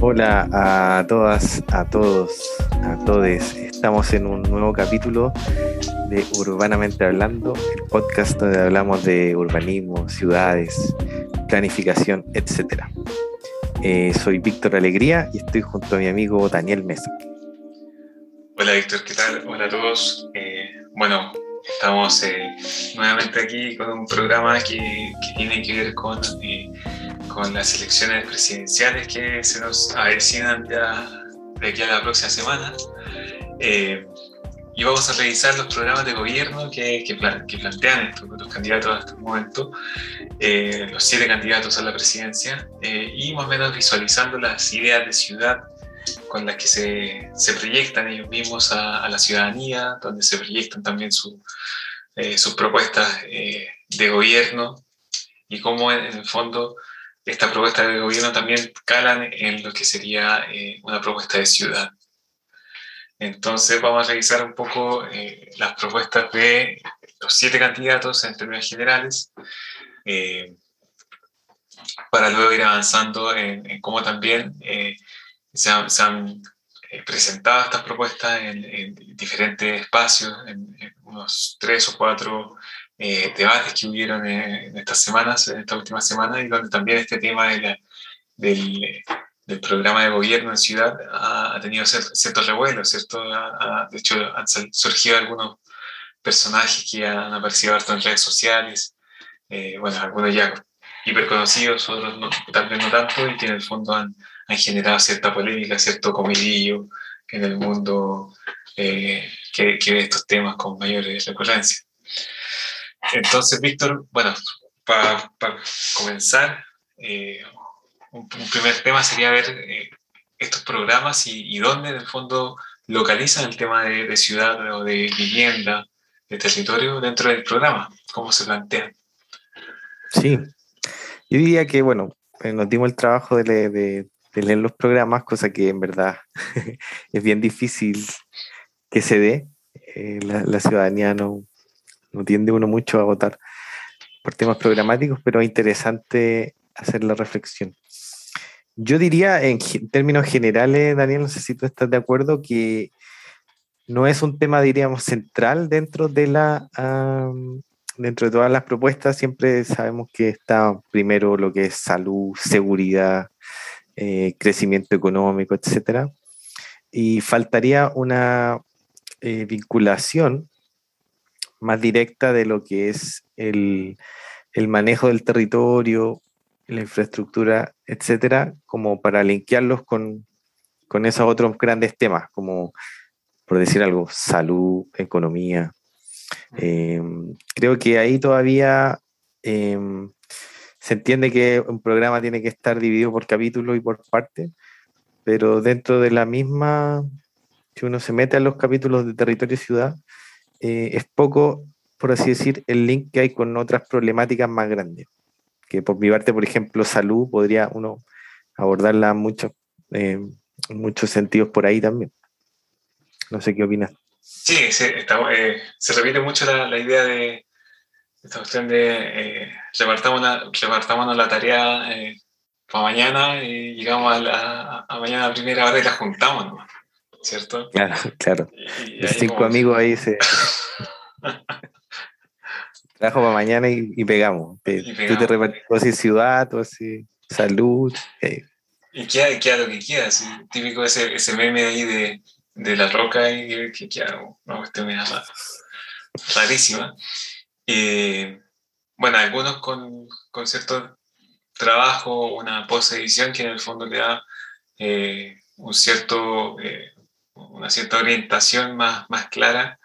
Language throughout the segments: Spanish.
Hola a todas, a todos, a todes. Estamos en un nuevo capítulo de Urbanamente Hablando, el podcast donde hablamos de urbanismo, ciudades, planificación, etc. Eh, soy Víctor Alegría y estoy junto a mi amigo Daniel Mesa. Hola Víctor, ¿qué tal? Hola a todos. Eh, bueno, estamos eh, nuevamente aquí con un programa que, tiene que ver con, con las elecciones presidenciales que se nos avecinan ya de aquí a la próxima semana y vamos a revisar los programas de gobierno que, que, plantean estos, los candidatos hasta el momento, eh, los siete candidatos a la presidencia, eh, y más o menos visualizando las ideas de ciudad con las que se, se proyectan ellos mismos a, la ciudadanía, donde se proyectan también su, eh, sus propuestas de gobierno y cómo en el fondo estas propuestas de gobierno también calan en lo que sería una propuesta de ciudad. Entonces vamos a revisar un poco eh, las propuestas de los siete candidatos en términos generales, eh, para luego ir avanzando en, cómo también eh, se han, presentado estas propuestas en, diferentes espacios, en, unos tres o cuatro debates que hubieron en, estas semanas, en estas últimas semanas, y donde también este tema del del programa de gobierno en ciudad ha, tenido ciertos revuelos, ¿cierto? de hecho, han surgido algunos personajes que han aparecido harto en redes sociales, eh, bueno, algunos ya hiperconocidos, otros no, tal vez no tanto, y que en el fondo han, han generado cierta polémica, cierto comidillo en el mundo eh, que, que, estos temas con mayor recurrencia. Entonces, Víctor, bueno, para comenzar, eh, un, primer tema sería ver eh, estos programas y, dónde en el fondo localizan el tema de, ciudad o de vivienda, de territorio dentro del programa, cómo se plantean. Sí, yo diría que, bueno, eh, nos dimos el trabajo de, leer los programas, cosa que en verdad es bien difícil que se dé. Eh, la, ciudadanía no, no tiende uno mucho a votar por temas programáticos, pero es interesante hacer la reflexión. Yo diría en términos generales, Daniel, no sé si tú estás de acuerdo, que no es un tema, diríamos, central dentro de la dentro de todas las propuestas. Siempre sabemos que está primero lo que es salud, seguridad, eh, crecimiento económico, etcétera. Y faltaría una eh, vinculación más directa de lo que es el, el manejo del territorio, la infraestructura, etcétera, como para linkearlos con, con esos otros grandes temas, como, por decir algo, salud, economía. Em, creo que ahí todavía em, se entiende que un programa tiene que estar dividido por capítulos y por partes, pero dentro de la misma, si uno se mete a los capítulos de territorio y ciudad, eh, es poco, por así decir, el link que hay con otras problemáticas más grandes que por mi parte, por ejemplo, salud, podría uno abordarla mucho, eh, en muchos sentidos por ahí también. No sé qué opinas. Sí, eh, se repite mucho la, idea de esta cuestión de eh, repartámonos, la tarea para mañana y llegamos a, la, mañana a la primera hora y la juntamos, ¿cierto? Claro, claro. Los cinco amigos ahí se... Trabajo para mañana y, pegamos. Tú te repartimos así ciudad, o así salud. Eh. Y queda, queda, lo que queda. Típico ese, ese meme ahí de, de la roca y que queda una cuestión rarísima. bueno, algunos con, con, cierto trabajo, una post-edición que en el fondo le da eh, un cierto, eh, una cierta orientación más, más clara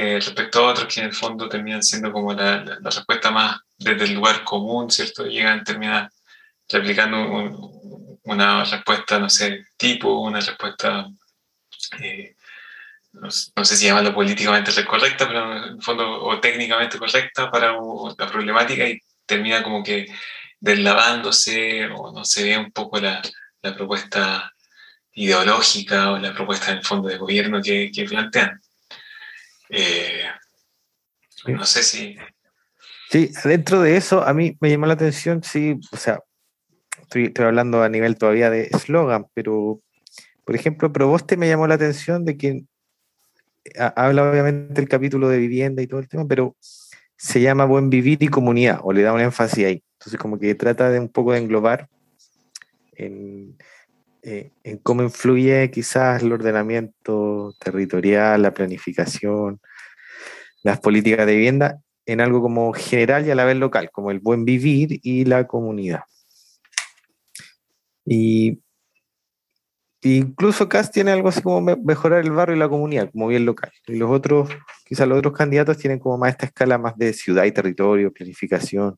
eh, respecto a otros que en el fondo terminan siendo como la, la, respuesta más desde el lugar común, ¿cierto? Llegan, terminan replicando una respuesta, no sé, tipo, una respuesta, eh, no, sé si llamarlo políticamente correcta, pero en el fondo, o técnicamente correcta para la problemática y termina como que deslavándose o no se ve un poco la, la propuesta ideológica o la propuesta del fondo de gobierno que, que plantean. Eh, no sé si... Sí, dentro de eso a mí me llamó la atención, sí, o sea, estoy, estoy hablando a nivel todavía de eslogan, pero por ejemplo, Proboste me llamó la atención de que habla obviamente el capítulo de vivienda y todo el tema, pero se llama Buen Vivir y Comunidad, o le da un énfasis ahí. Entonces, como que trata de un poco de englobar en, eh, en cómo influye quizás el ordenamiento territorial, la planificación, las políticas de vivienda en algo como general y a la vez local, como el buen vivir y la comunidad. Y incluso Cast tiene algo así como mejorar el barrio y la comunidad, como bien local. Y los otros, quizás los otros candidatos tienen como más esta escala más de ciudad y territorio, planificación.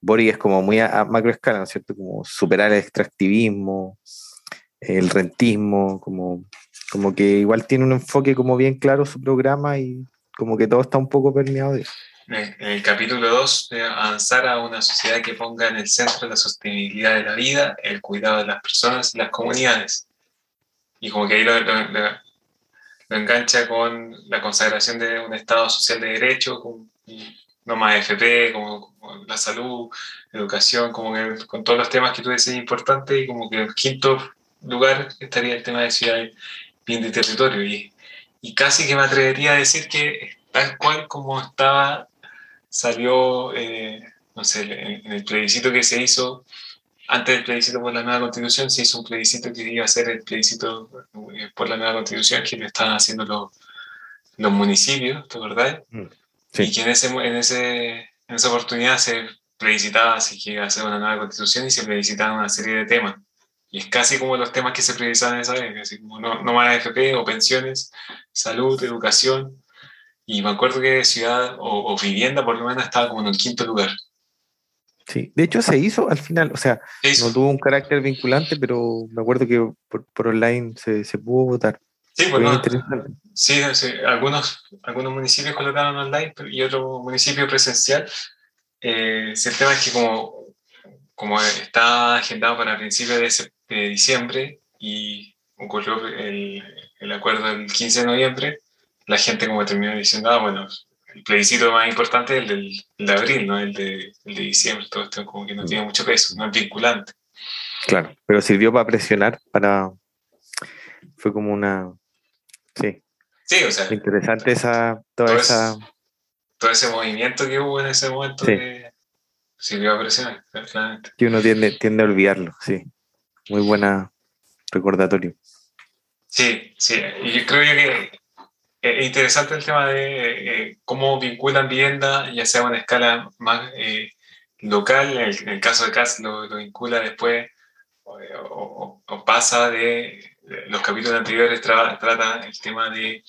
Boric es como muy a, macro escala, ¿no es cierto? Como superar el extractivismo, el rentismo, como, como que igual tiene un enfoque como bien claro su programa y como que todo está un poco permeado de eso. En el capítulo 2, avanzar a una sociedad que ponga en el centro la sostenibilidad de la vida, el cuidado de las personas y las comunidades. Y como que ahí lo, engancha con la consagración de un Estado social de derecho, con, no más FP, como, la salud, educación, como con todos los temas que tú decías importantes, y como que el quinto lugar estaría el tema de ciudad, bien de territorio. Y, y casi que me atrevería a decir que tal cual como estaba, salió, eh, no sé, en, el plebiscito que se hizo, antes del plebiscito por la nueva constitución, se hizo un plebiscito que iba a ser el plebiscito eh, por la nueva constitución, que lo estaban haciendo los, los municipios, ¿te acordás? Mm, sí. Y que en, ese, en, ese, en esa oportunidad se plebiscitaba si que iba a ser una nueva constitución y se plebiscitaban una serie de temas. Y es casi como los temas que se priorizaban esa vez, así como no, no más AFP o pensiones, salud, educación. Y me acuerdo que ciudad o, vivienda por lo menos estaba como en el quinto lugar. Sí, de hecho se hizo al final, o sea, no tuvo un carácter vinculante, pero me acuerdo que por, online se, se, pudo votar. Sí, bueno, sí, algunos, algunos municipios colocaron online y otros municipios presencial. Eh, el tema es que como, como está agendado para principios de, de diciembre y ocurrió el, el, acuerdo del 15 de noviembre, la gente como terminó diciendo, ah, bueno, el plebiscito más importante es el del, de abril, no el de, el de diciembre, todo esto como que no tiene mucho peso, no es vinculante. Claro, pero sirvió para presionar, para... Fue como una... Sí. Sí, o sea... Interesante esa... Toda todo esa... todo ese movimiento que hubo en ese momento sirvió a presionar, claramente. Que uno tiende, tiende a olvidarlo, sí muy buena recordatorio. Sí, sí, y yo creo que es interesante el tema de eh, cómo vinculan vivienda, ya sea a una escala más eh, local, en el, caso de CAS lo, vincula después o, pasa de, los capítulos anteriores trata el tema de,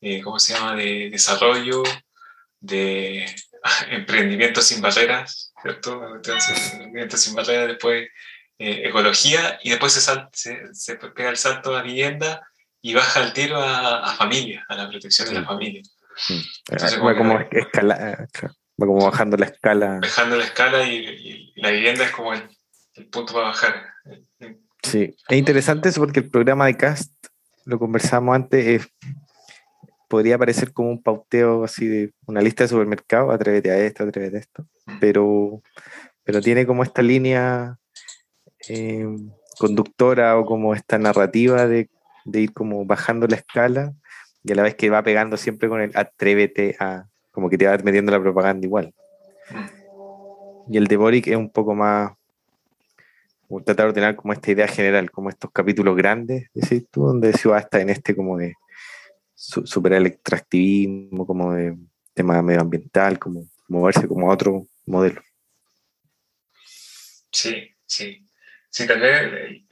eh, ¿cómo se llama?, de desarrollo, de emprendimiento sin barreras, ¿cierto? Entonces, emprendimiento sin barreras, después eh, ecología y después se, se, pega el salto a vivienda y baja el tiro a, familia, a la protección de la familia. va, como escala, va como bajando la escala. Bajando la escala y, la vivienda es como el, punto para bajar. Sí, es interesante eso porque el programa de Cast, lo conversamos antes, podría parecer como un pauteo así de una lista de supermercados, atrévete a esto, atrévete a esto, pero, pero tiene como esta línea eh, conductora o como esta narrativa de, ir como bajando la escala y a la vez que va pegando siempre con el atrévete a, como que te va metiendo la propaganda igual. Y el de Boric es un poco más, tratar de ordenar como esta idea general, como estos capítulos grandes, decís tú, donde se va hasta en este como de superar el extractivismo, como de tema medioambiental, como moverse como a otro modelo. Sí, sí. Sí, tal vez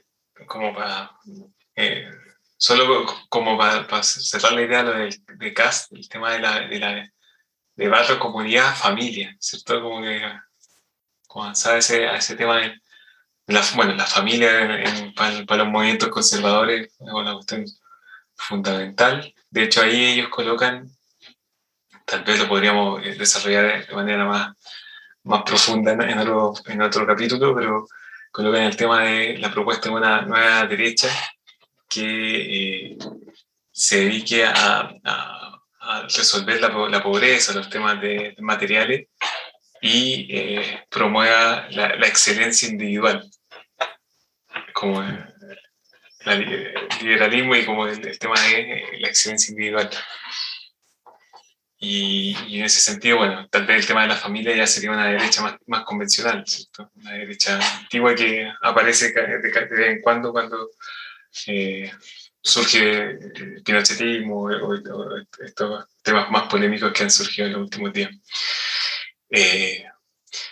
como para, eh, solo como para, cerrar la idea de, de CAST, el tema de la, de la de barrio, comunidad, familia, ¿cierto? Como que avanzar ese, a ese tema de la, bueno, la familia para, los movimientos conservadores es una cuestión fundamental. De hecho, ahí ellos colocan, tal vez lo podríamos eh, desarrollar de manera más, más profunda en otro, en otro capítulo, pero colocan el tema de la propuesta de una nueva derecha que eh, se dedique a, resolver la, pobreza, los temas de, materiales y eh, promueva la, excelencia individual, como el liberalismo y como el, tema de la excelencia individual. Y, en ese sentido, bueno, tal vez el tema de la familia ya sería una derecha más, más convencional, ¿cierto? Una derecha antigua que aparece de, vez en cuando cuando eh, surge el pinochetismo o, estos temas más polémicos que han surgido en los últimos días. Eh,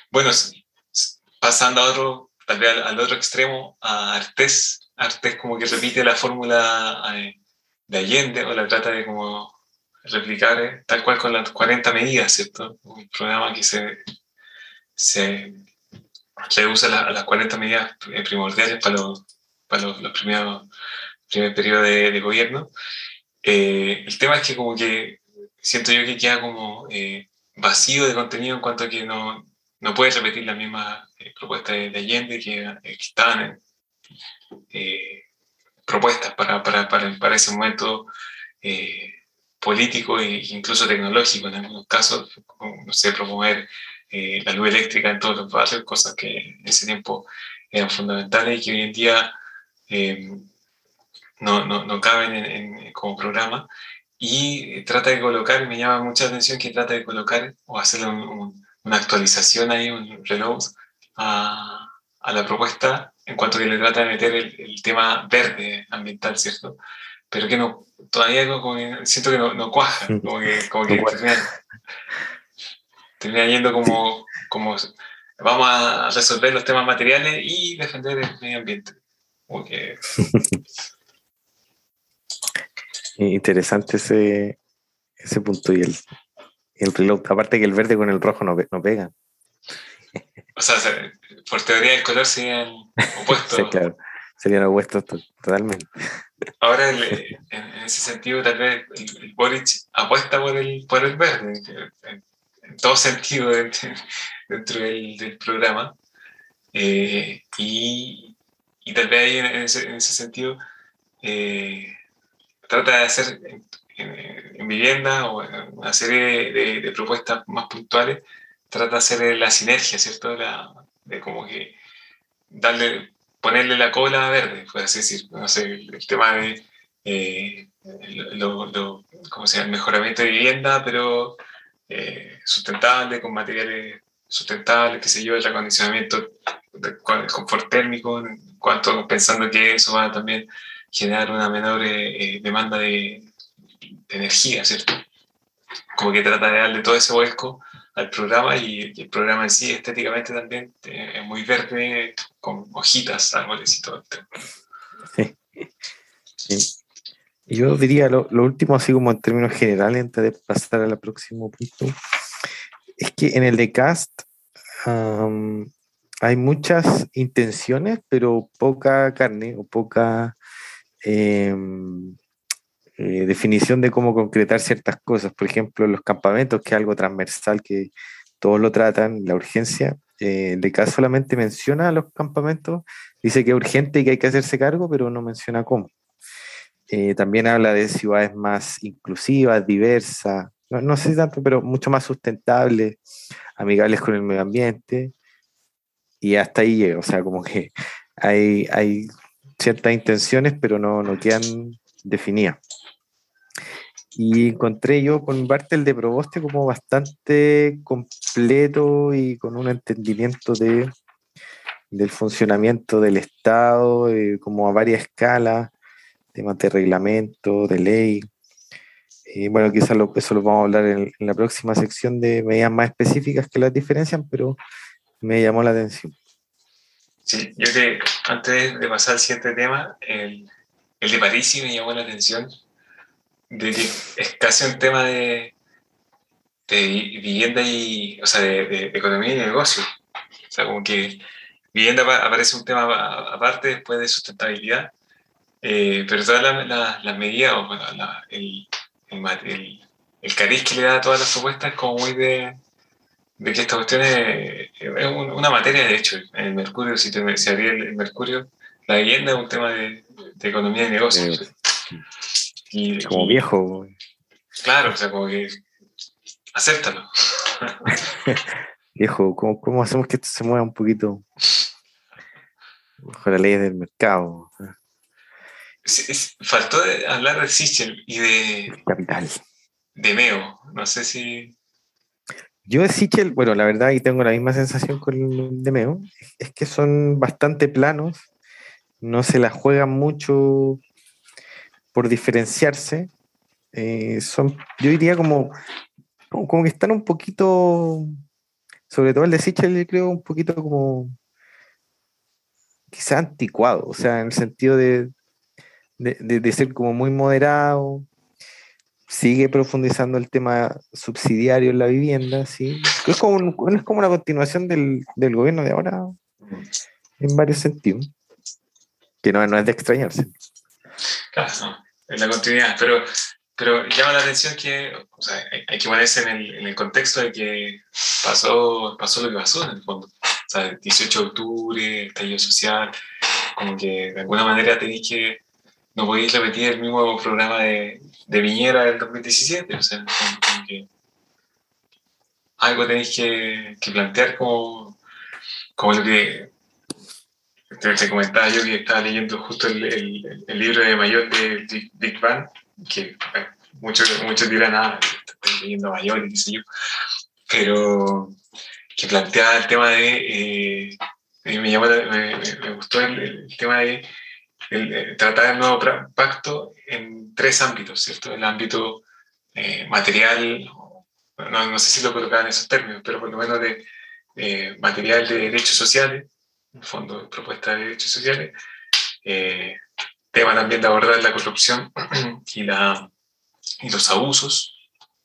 bueno, pasando a otro, tal vez al, otro extremo, a Artés. Artés como que repite la fórmula eh, de Allende o la trata de como replicar eh, tal cual con las 40 medidas, ¿cierto? Un programa que se, se usa a las 40 medidas eh, primordiales para los, para los, primeros primer periodo de, gobierno. Eh, el tema es que como que siento yo que queda como vacío de contenido en cuanto a que no, no puede repetir la misma propuesta de, Allende que, estaban propuestas para, para, para, para, ese momento político e incluso tecnológico en algunos casos, como, no sé, promover eh, la luz eléctrica en todos los barrios, cosas que en ese tiempo eran fundamentales y que hoy en día eh, no, no, no, caben en, como programa. Y trata de colocar, me llama mucha atención que trata de colocar o hacerle una actualización ahí, un reloj a, a, la propuesta en cuanto que le trata de meter el, el tema verde ambiental, ¿cierto? Pero que no, todavía siento que no, no cuaja, como que, como que termina, yendo como, como vamos a resolver los temas materiales y defender el medio ambiente. Interesante ese, ese punto y el, el reloj. Aparte que el verde con el rojo no, no pegan. O sea, por teoría del color serían opuestos. sí, claro. Serían opuestos totalmente. Ahora, en ese sentido, tal vez el, Boric apuesta por el, por el verde, en, todo sentido dentro, del, programa. Eh, y, y, tal vez ahí en, ese, sentido eh, trata de hacer en, vivienda o en una serie de, propuestas más puntuales, trata de hacer la sinergia, ¿cierto? de como que darle ponerle la cola verde, por así decir. No sé, el, tema de eh, ¿cómo se llama? el mejoramiento de vivienda, pero eh, sustentable, con materiales sustentables, qué sé yo, el acondicionamiento con el confort térmico, en cuanto pensando que eso va a también generar una menor eh, demanda de, de, energía, ¿cierto? Como que trata de darle todo ese vuelco al programa y, el programa en sí estéticamente también eh, es muy verde, con hojitas, árboles y todo Sí. sí. Yo diría lo, último, así como en términos generales, antes de pasar al próximo punto, es que en el de Cast hay muchas intenciones, pero poca carne o poca em, eh, definición de cómo concretar ciertas cosas. Por ejemplo, los campamentos, que es algo transversal que todos lo tratan, la urgencia. Eh, de caso solamente menciona los campamentos, dice que es urgente y que hay que hacerse cargo, pero no menciona cómo. Eh, también habla de ciudades más inclusivas, diversas, no, no, sé tanto, pero mucho más sustentables, amigables con el medio ambiente. Y hasta ahí llega, o sea, como que hay, hay ciertas intenciones, pero no, no quedan definidas. Y encontré yo con Bartel de Proboste como bastante completo y con un entendimiento de, del funcionamiento del Estado, eh, como a varias escalas, temas de reglamento, de ley. Y bueno, quizás eso lo vamos a hablar en, la próxima sección de medidas más específicas que las diferencian, pero me llamó la atención. Sí, yo creo que antes de pasar al siguiente tema, el, el de París me llamó la atención de que es casi un tema de, de vivienda y, o sea, de, economía y negocio. O sea, como que vivienda aparece un tema aparte después de sustentabilidad, eh, pero todas las medidas, o bueno, el, el, el, cariz que le da a todas las propuestas es como muy de, de que esta cuestión es, una materia de hecho. El Mercurio, si te si el, Mercurio, la vivienda es un tema de, economía y negocios. Y, como viejo. Claro, o sea, como que acéptalo. viejo, ¿cómo, ¿cómo, hacemos que esto se mueva un poquito bajo la ley del mercado? faltó hablar de Sichel y de. Capital. De Meo. No sé si. Yo de Sichel, bueno, la verdad, y tengo la misma sensación con el de Meo, es que son bastante planos, no se la juegan mucho por diferenciarse. Eh, son, yo diría como, como que están un poquito, sobre todo el de Sichel, creo, un poquito como quizá anticuado, o sea, en el sentido de, de, ser como muy moderado, sigue profundizando el tema subsidiario en la vivienda, ¿sí? Es como, es como una continuación del, gobierno de ahora en varios sentidos, que no, no es de extrañarse. Claro, es la continuidad, pero, pero llama la atención que o sea, hay, que ponerse en el, en el, contexto de que pasó, pasó lo que pasó en el fondo. O sea, el 18 de octubre, estallido social, como que de alguna manera tenéis que no podéis repetir el mismo programa de, de Viñera del 2017. O sea, como, que algo tenéis que, que, plantear como, como lo que te, comentaba yo que estaba leyendo justo el, el, el libro de Mayor de Big Bang, que muchos, muchos dirán, ah, estoy leyendo Mayor y qué sé yo, pero que plantea el tema de, eh, me, me, me, gustó el tema de el, tratar el nuevo pacto en tres ámbitos, ¿cierto? El ámbito eh, material, no, no, sé si lo colocaban en esos términos, pero por lo menos de eh, material de derechos sociales, en fondo de propuesta de derechos sociales, eh, tema también de abordar la corrupción y, la, y los abusos,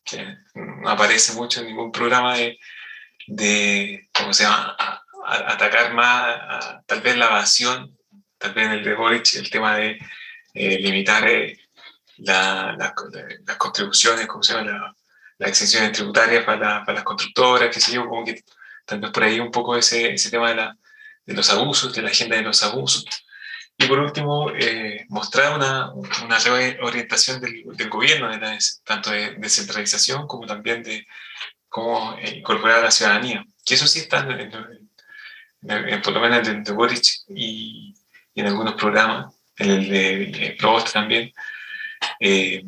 que no aparece mucho en ningún programa de, de ¿cómo se llama?, atacar más tal vez la evasión también el de Boric, el tema de eh, limitar eh, las contribuciones, ¿cómo se llama? las exenciones tributarias para, para, las constructoras, qué sé yo, como que tal vez por ahí un poco ese, ese tema de, la, de, los abusos, de la agenda de los abusos. Y por último, eh, mostrar una, una reorientación del, del gobierno, de tanto de descentralización como también de cómo incorporar a la ciudadanía. Que eso sí está en, en, por lo menos en el de Boric y, y en algunos programas, en el de Provost también, eh,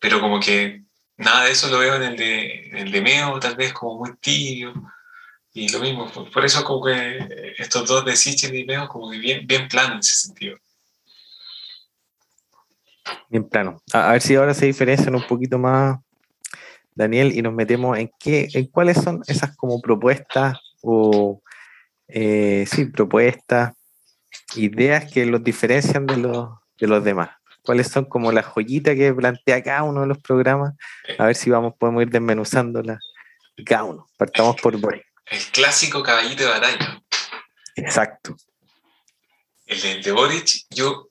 pero como que nada de eso lo veo en el de, el de Meo, tal vez como muy tibio, y lo mismo, por, eso como que estos dos de Sichel y Meo como que bien, bien plano en ese sentido. Bien plano. A, ver si ahora se diferencian un poquito más, Daniel, y nos metemos en qué, en cuáles son esas como propuestas o eh, sí, propuestas ideas que los diferencian de los, de los demás. ¿Cuáles son como las joyitas que plantea cada uno de los programas? A ver si vamos, podemos ir desmenuzándolas cada uno. Partamos por Boric. El clásico caballito de batalla. Exacto. El de, Boric, yo,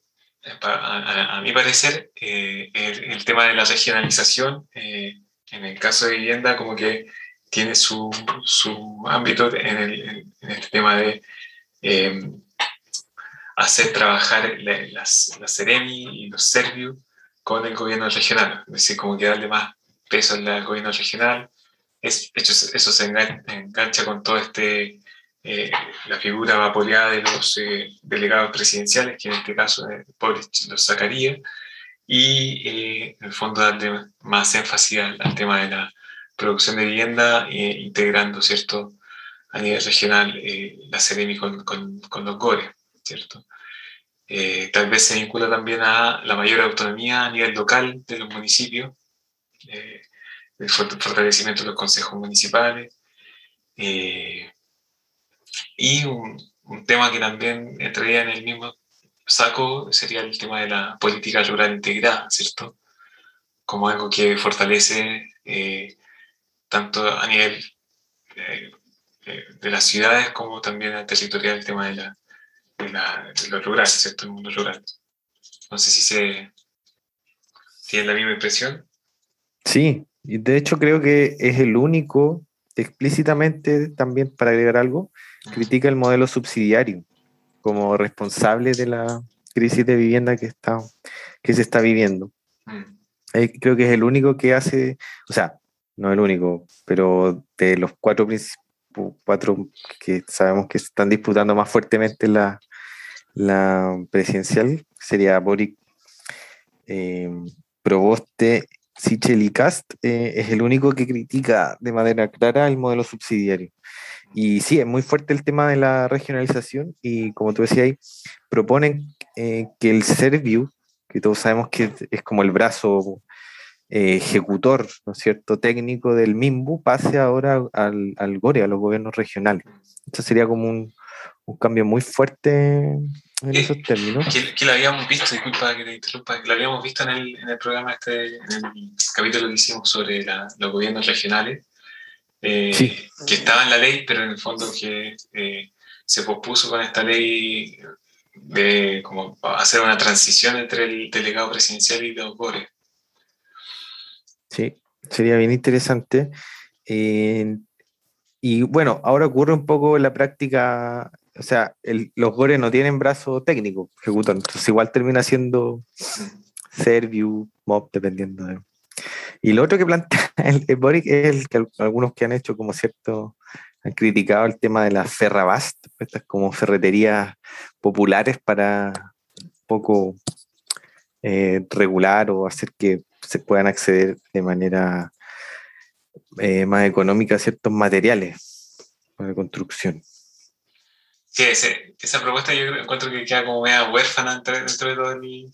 a, mi parecer, eh, el, tema de la regionalización, eh, en el caso de vivienda, como que tiene su, su ámbito en el, en el tema de eh, hacer trabajar las, las Ceremi y los Servius con el gobierno regional, es decir, como que darle más peso al gobierno regional. Es, eso se engancha con todo este, eh, la figura vapoleada de los eh, delegados presidenciales, que en este caso eh, los sacaría, y eh, en el fondo darle más énfasis al, tema de la producción de vivienda, integrando, ¿cierto?, a nivel regional la Ceremi con, con, con los GORE. ¿cierto? Eh, tal vez se vincula también a la mayor autonomía a nivel local de los municipios, eh, el fortalecimiento de los consejos municipales. Eh, y un, tema que también entraría en el mismo saco sería el tema de la política rural integrada, ¿cierto? Como algo que fortalece tanto a nivel de las ciudades como también a territorial el tema de la de, la, de lo rural, ¿cierto? El mundo rural. No sé si se tiene la misma impresión. Sí, y de hecho creo que es el único explícitamente, también para agregar algo, critica el modelo subsidiario como responsable de la crisis de vivienda que, está, que se está viviendo. Mm. creo que es el único que hace, o sea, no el único, pero de los cuatro, cuatro que sabemos que están disputando más fuertemente la, la presidencial, sería Boric, eh, Proboste, Sichel y Cast, eh, es el único que critica de manera clara el modelo subsidiario. Y sí, es muy fuerte el tema de la regionalización y como tú decías ahí, proponen eh, que el Serviu, que todos sabemos que es como el brazo eh, ejecutor, ¿no cierto?, técnico del MIMBU, pase ahora al, al GORE, a los gobiernos regionales. Esto sería como un, un cambio muy fuerte en eh, esos términos. Que, lo habíamos visto, disculpa que te interrumpa, que lo habíamos visto en el, en el programa, este, en el capítulo que hicimos sobre los gobiernos regionales, eh, que estaba en la ley, pero en el fondo que se pospuso con esta ley de como hacer una transición entre el delegado presidencial y los GORE. Sí, sería bien interesante. Eh, y bueno, ahora ocurre un poco en la práctica, o sea, los GORE no tienen brazo técnico ejecutor, entonces igual termina siendo Serviu, Mob, dependiendo de... Y lo otro que plantea el, Boric es el que algunos que han hecho como cierto, han criticado el tema de la ferrabast, estas como ferreterías populares para un poco eh, regular o hacer que se puedan acceder de manera eh, más económica a ciertos materiales de construcción. Sí, esa propuesta yo encuentro que queda como media huérfana dentro, de todo el,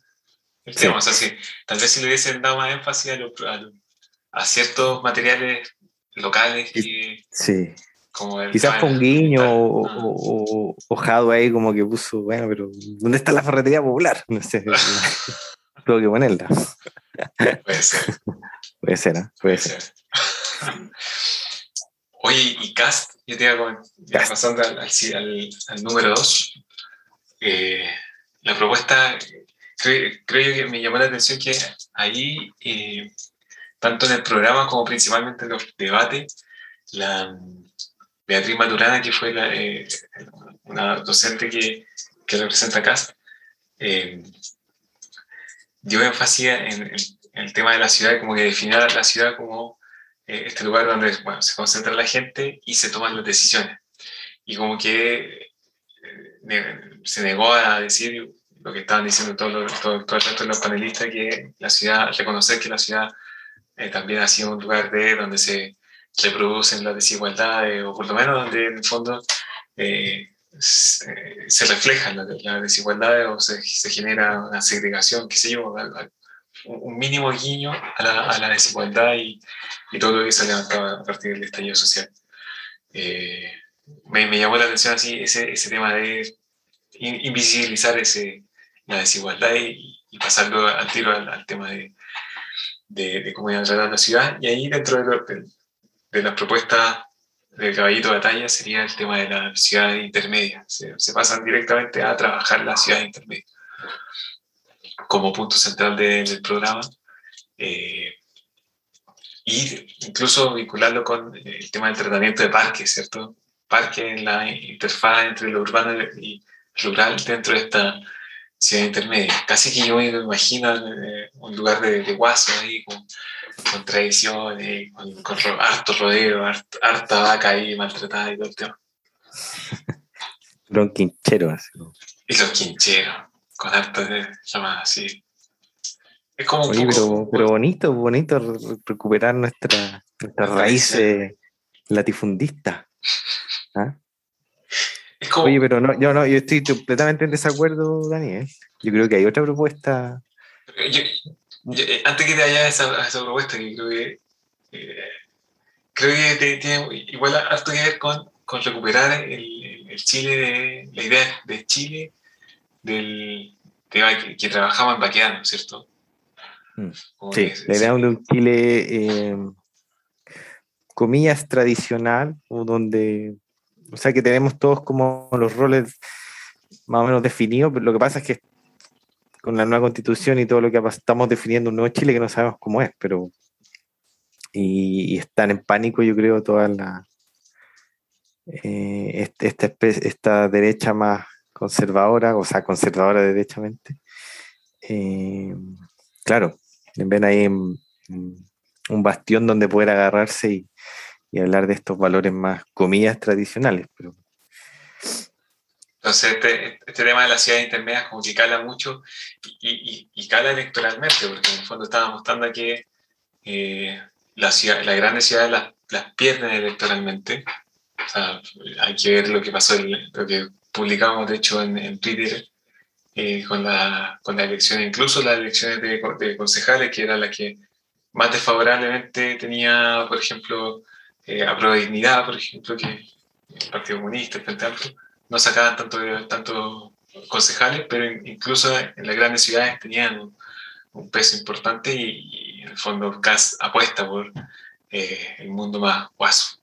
tema. O sea, sí, tal vez si le hubiesen dado más énfasis a, ciertos materiales locales que, sí. Quizás con guiño ah. o, o, ahí como que puso, bueno, pero ¿dónde está la ferretería popular? No sé. Tengo que ponerla. Puede ser. Puede ser, ¿eh? Puede, ser. Oye, y Cast, yo te iba pasando al, al, número 2. Eh, la propuesta, creo, creo, que me llamó la atención que ahí, eh, tanto en el programa como principalmente en los debates, la Beatriz Maturana, que fue la, eh, una docente que, que representa a Cast, dio énfasis en, el tema de la ciudad, como que definía la ciudad como eh, este lugar donde bueno, se concentra la gente y se toman las decisiones. Y como que eh, se negó a decir lo que estaban diciendo todos todo, todo, el resto de los panelistas, que la ciudad, reconocer que la ciudad eh, también ha sido un lugar de donde se reproducen las desigualdades, o por lo menos donde en el fondo se, reflejan las, desigualdades o se, se, genera una segregación, qué sé yo, un mínimo guiño a la, a la desigualdad y, y, todo lo que se levantaba a partir del estallido social. Eh, me, me, llamó la atención así ese, ese tema de invisibilizar ese, la desigualdad y, pasarlo al tiro al, tema de, de, cómo iban la ciudad. Y ahí dentro de, de las propuestas del caballito de batalla sería el tema de la ciudad intermedia. Se, se pasan directamente a trabajar la ciudad intermedia como punto central del programa. Eh, y incluso vincularlo con el tema del tratamiento de parques, ¿cierto? Parque en la interfaz entre lo urbano y rural dentro de esta ciudad intermedia. Casi que yo me imagino eh, un lugar de, de guaso ahí con con tradiciones, con, con, harto rodeo, harta vaca ahí maltratada y todo el tema. Los quincheros. Y los quincheros, con harto de llamadas así. Es como Oye, pero, pero, bonito, bonito recuperar nuestra, nuestra raíces latifundistas. ¿Ah? Oye, pero no, yo no, yo estoy completamente en desacuerdo, Daniel. Yo creo que hay otra propuesta. Yo, eh, antes que te haya esa, esa propuesta, que creo que, eh, creo que tiene igual harto que ver con, con recuperar el, el, Chile, de, la idea de Chile del, que, que trabajaba en Baqueano, ¿cierto? Mm. Sí, la idea de un Chile, eh, comillas, tradicional, donde, o sea, que tenemos todos como los roles más o menos definidos, pero lo que pasa es que con la nueva constitución y todo lo que estamos definiendo un nuevo Chile que no sabemos cómo es, pero y, están en pánico yo creo todas las eh, esta, esta derecha más conservadora, o sea, conservadora derechamente, eh, claro, ven ahí un bastión donde poder agarrarse y, hablar de estos valores más, comillas, tradicionales. Pero... Entonces, este, este, tema de las ciudades intermedias como que cala mucho y, cala electoralmente, porque en el fondo estaba mostrando que eh, las, las grandes ciudades las, las pierden electoralmente. O sea, hay que ver lo que pasó, lo que publicamos de hecho en, Twitter eh, con, la, con la elección, incluso las elecciones de, de, concejales, que era la que más desfavorablemente tenía, por ejemplo, eh, a Prueba de Dignidad, por ejemplo, que el Partido Comunista, el Frente no sacaban tanto, tanto concejales, pero incluso en las grandes ciudades tenían un, peso importante y, en el fondo CAS apuesta por eh, el mundo más guaso.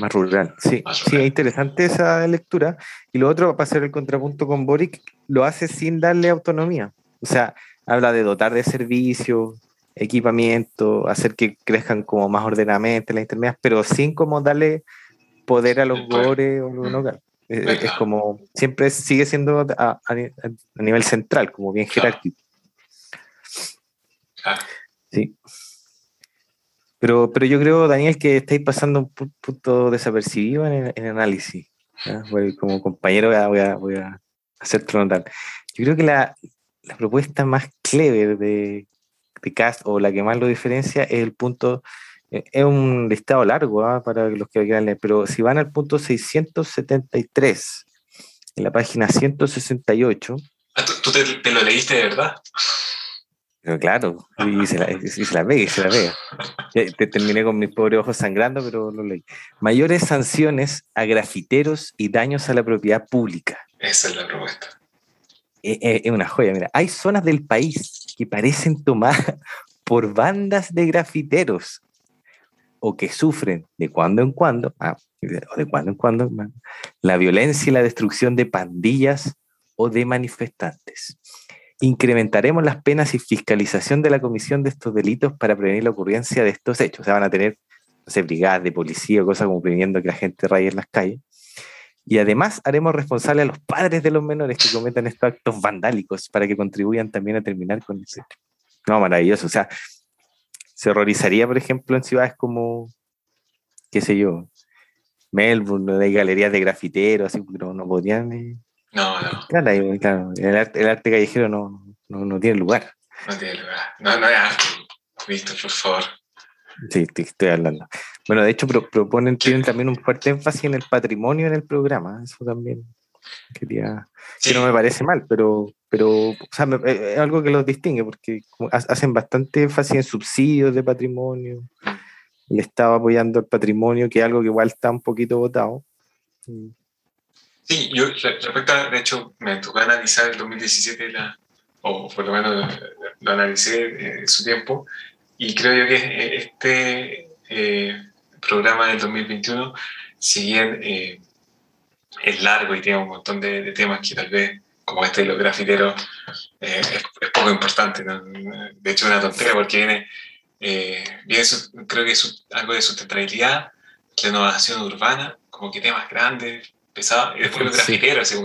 Más rural, sí. Sí, es interesante esa lectura. Y lo otro, para hacer el contrapunto con Boric, lo hace sin darle autonomía. O sea, habla de dotar de servicios, equipamiento, hacer que crezcan como más ordenadamente las intermedias, pero sin como darle poder a los gores o los locales. Es, como, siempre sigue siendo a, nivel central, como bien jerárquico. Sí. Pero, pero yo creo, Daniel, que estáis pasando un punto desapercibido en el, análisis. como compañero voy a, voy a, hacer notar. Yo creo que la, la propuesta más clever de, de, Cast o la que más lo diferencia es el punto, eh, es un listado largo ¿ah? para los que quieran leer, pero si van al punto 673, en la página 168. Ah, ¿Tú, te, lo leíste de verdad? Pero claro, y se la, y se la pega, y se la pega. Te terminé con mis pobres ojos sangrando, pero lo leí. Mayores sanciones a grafiteros y daños a la propiedad pública. Esa es la propuesta. Eh, eh, es, una joya, mira. Hay zonas del país que parecen tomadas por bandas de grafiteros o que sufren de cuando en cuando, ah, o de cuando en cuando, la violencia y la destrucción de pandillas o de manifestantes. Incrementaremos las penas y fiscalización de la comisión de estos delitos para prevenir la ocurrencia de estos hechos. O sea, van a tener, no sé, brigadas de policía o cosas como previniendo que la gente raye en las calles. Y además haremos responsable a los padres de los menores que cometan estos actos vandálicos para que contribuyan también a terminar con eso. No, maravilloso. O sea, se horrorizaría, por ejemplo, en ciudades como, qué sé yo, Melbourne, hay galerías de grafiteros, así, pero no podrían eh, no, no. Claro, el, arte, el arte callejero no, no, no, tiene lugar. No tiene lugar. No, no hay arte. Visto, por favor. Sí, estoy hablando. Bueno, de hecho proponen, tienen también un fuerte énfasis en el patrimonio en el programa. Eso también quería... Que no me parece mal, pero, pero o sea, eh, es algo que los distingue, porque hacen bastante énfasis en subsidios de patrimonio. Le estaba apoyando el patrimonio, que es algo que igual está un poquito votado. Sí, yo respecto a, de hecho, me tocó analizar el 2017, la, o por lo menos lo analicé en su tiempo, y creo yo que este eh, programa del 2021, si bien eh, es largo y tiene un montón de, temas que tal vez, como este de los grafiteros, eh, es, poco importante. De hecho, es una tontería porque viene, viene creo que es algo de sustentabilidad, renovación urbana, como que temas grandes, Y después los grafiteros, así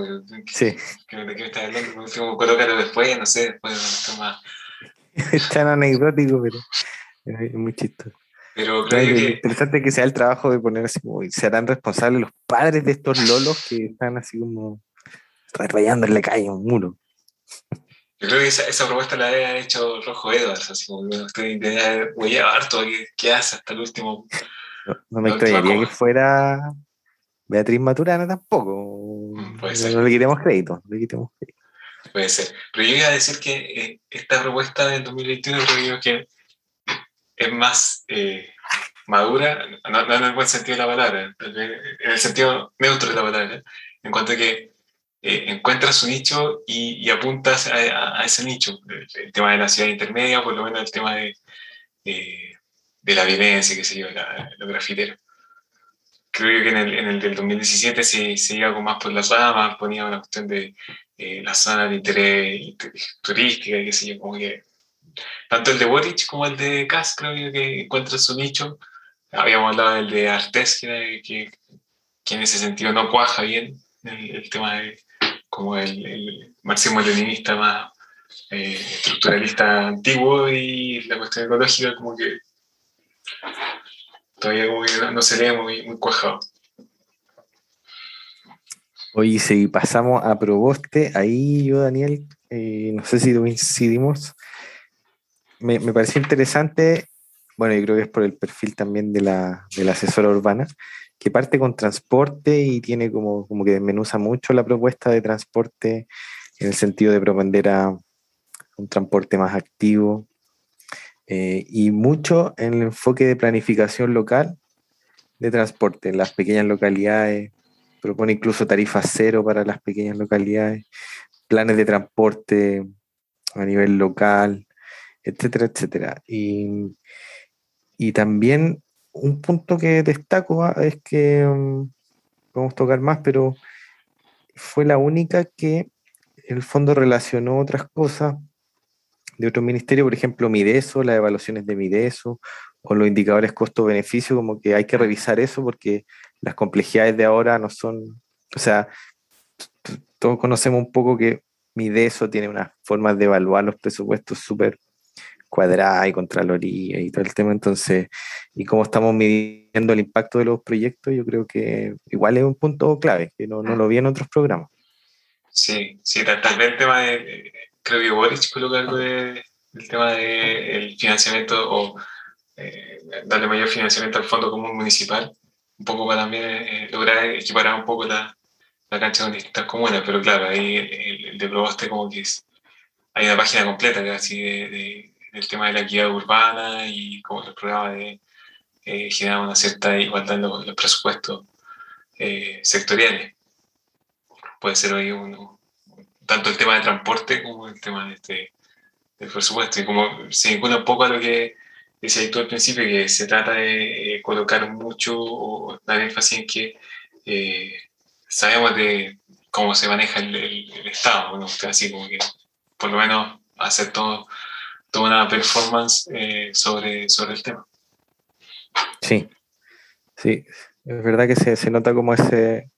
sí. ¿qué, me estás hablando? Como, colócalo después, no sé, después más. es tan anecdótico, pero es muy chistoso. Pero creo que... interesante que sea el trabajo de poner así como, serán responsables los padres de estos lolos que están así como rayando en la calle un muro. Yo creo que esa, esa propuesta la había hecho Rojo Edwards, así como que usted tenía voy a harto, ¿qué, ¿qué, hace hasta el último? No, me extrañaría que fuera Beatriz Maturana tampoco. Mm, puede ser. No le quitemos crédito, le quitemos crédito. Puede ser. Pero yo iba a decir que eh, esta propuesta del 2021 creo que es más eh, madura, no, en el buen sentido de la palabra, en el sentido neutro de la palabra, en cuanto a que eh, encuentras su nicho y, apuntas a, ese nicho. El, tema de la ciudad intermedia, por lo menos el tema de, de la violencia, que se yo, los grafiteros creo que en el, en el del 2017 se, se, iba con más por las ramas, ponía una cuestión de eh, la zona de interés turística, qué sé yo, como que tanto el de Boric como el de Kass creo que encuentra su nicho. Habíamos hablado del de Artes, que, que en ese sentido no cuaja bien el, tema de como el, marxismo-leninista más eh, estructuralista antiguo y la cuestión ecológica como que todavía como no, se lee muy, cuajado. Oye, si pasamos a Proboste, ahí yo, Daniel, eh, no sé si coincidimos, me, me pareció interesante, bueno, yo creo que es por el perfil también de la, asesora urbana, que parte con transporte y tiene como, como que desmenuza mucho la propuesta de transporte en el sentido de propender a un transporte más activo eh, y mucho en el enfoque de planificación local de transporte en las pequeñas localidades, propone incluso tarifas cero para las pequeñas localidades, planes de transporte a nivel local, etcétera, etcétera. Y, y también un punto que destaco ah, es que vamos mm, a tocar más, pero fue la única que el fondo relacionó otras cosas de otro ministerio, por ejemplo, Mideso, las evaluaciones de Mideso, o los indicadores costo-beneficio, como que hay que revisar eso porque las complejidades de ahora no son, o sea, todos conocemos un poco que Mideso tiene unas formas de evaluar los presupuestos súper cuadrada y contraloría y todo el tema. Entonces, y cómo estamos midiendo el impacto de los proyectos, yo creo que igual es un punto clave, que no, no lo vi en otros programas. Sí, sí, tal, vez el tema de, creo que Boris coloca algo de, del tema del financiamiento o eh, darle mayor financiamiento al Fondo Común Municipal, un poco para también eh, lograr equiparar un poco la, la, cancha con distintas comunas, pero claro, ahí el, el de Proboste como que es, hay una página completa casi de el tema de la equidad urbana y como el programa de eh, generar una cierta igualdad en los, presupuestos eh, sectoriales. Puede ser hoy uno, tanto el tema de transporte como el tema de este, del presupuesto. Y como se vincula un poco a lo que decía tú al principio, que se trata de eh, colocar mucho o dar énfasis en que eh, sabemos de cómo se maneja el, Estado, ¿no? así como que por lo menos hacer todo toda una performance eh, sobre, sobre el tema. Sí, sí, es verdad que se, se, nota como ese,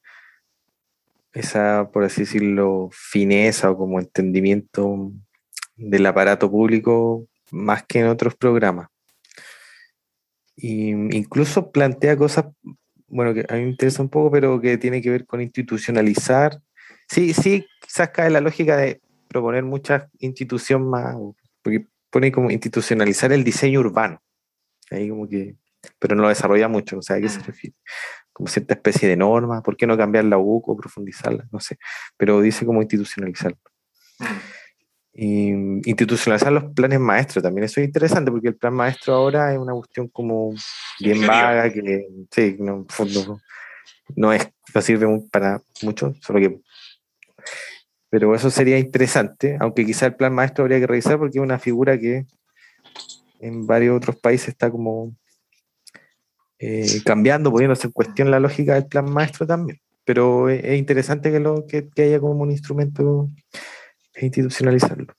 esa, por así decirlo, fineza o como entendimiento del aparato público más que en otros programas. Y incluso plantea cosas, bueno, que a mí me interesa un poco, pero que tiene que ver con institucionalizar. Sí, sí, quizás cae la lógica de proponer muchas instituciones más, porque pone como institucionalizar el diseño urbano. Ahí como que, pero no lo desarrolla mucho, o sea, ¿a qué se mm. refiere? Como cierta especie de norma, ¿por qué no cambiar la UCO, profundizarla? No sé, pero dice como institucionalizarlo. Mm. institucionalizar los planes maestros también, eso es interesante porque el plan maestro ahora es una cuestión como bien vaga, que sí, no, no es, no sirve para mucho, solo que pero eso sería interesante, aunque quizá el plan maestro habría que revisar porque es una figura que en varios otros países está como eh, cambiando, poniéndose en cuestión la lógica del plan maestro también. Pero es, interesante que, lo, que, haya como un instrumento institucionalizarlo.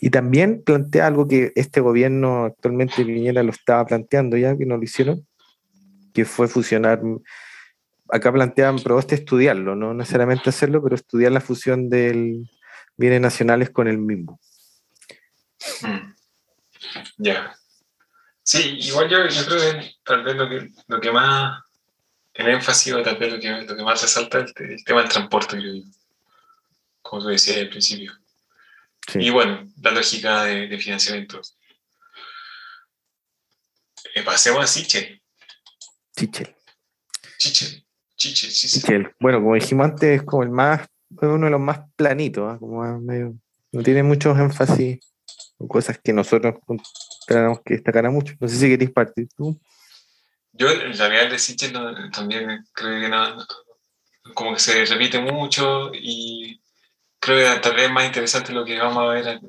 Y también plantea algo que este gobierno actualmente Piñera lo estaba planteando ya, que no lo hicieron, que fue fusionar acá plantean Proboste estudiarlo, no necesariamente hacerlo, pero estudiar la fusión del bienes nacionales con el mismo. Mm. Ya. Sí, igual yo, creo que tal vez lo que, lo que más, el énfasis o tal vez lo que, lo que más resalta es el, tema del transporte, yo digo, como tú decías al principio. Y bueno, la lógica de, financiamiento. Eh, pasemos a Sichel. Sichel. Sichel. Bueno, como dijimos antes, es como el más, uno de los más planitos, ¿ah? como no tiene muchos énfasis cosas que nosotros tenemos que destacar mucho. No sé si queréis partir tú. Yo, en realidad, de Sichel también creo que no, como que se repite mucho y creo que tal vez es más interesante lo que vamos a ver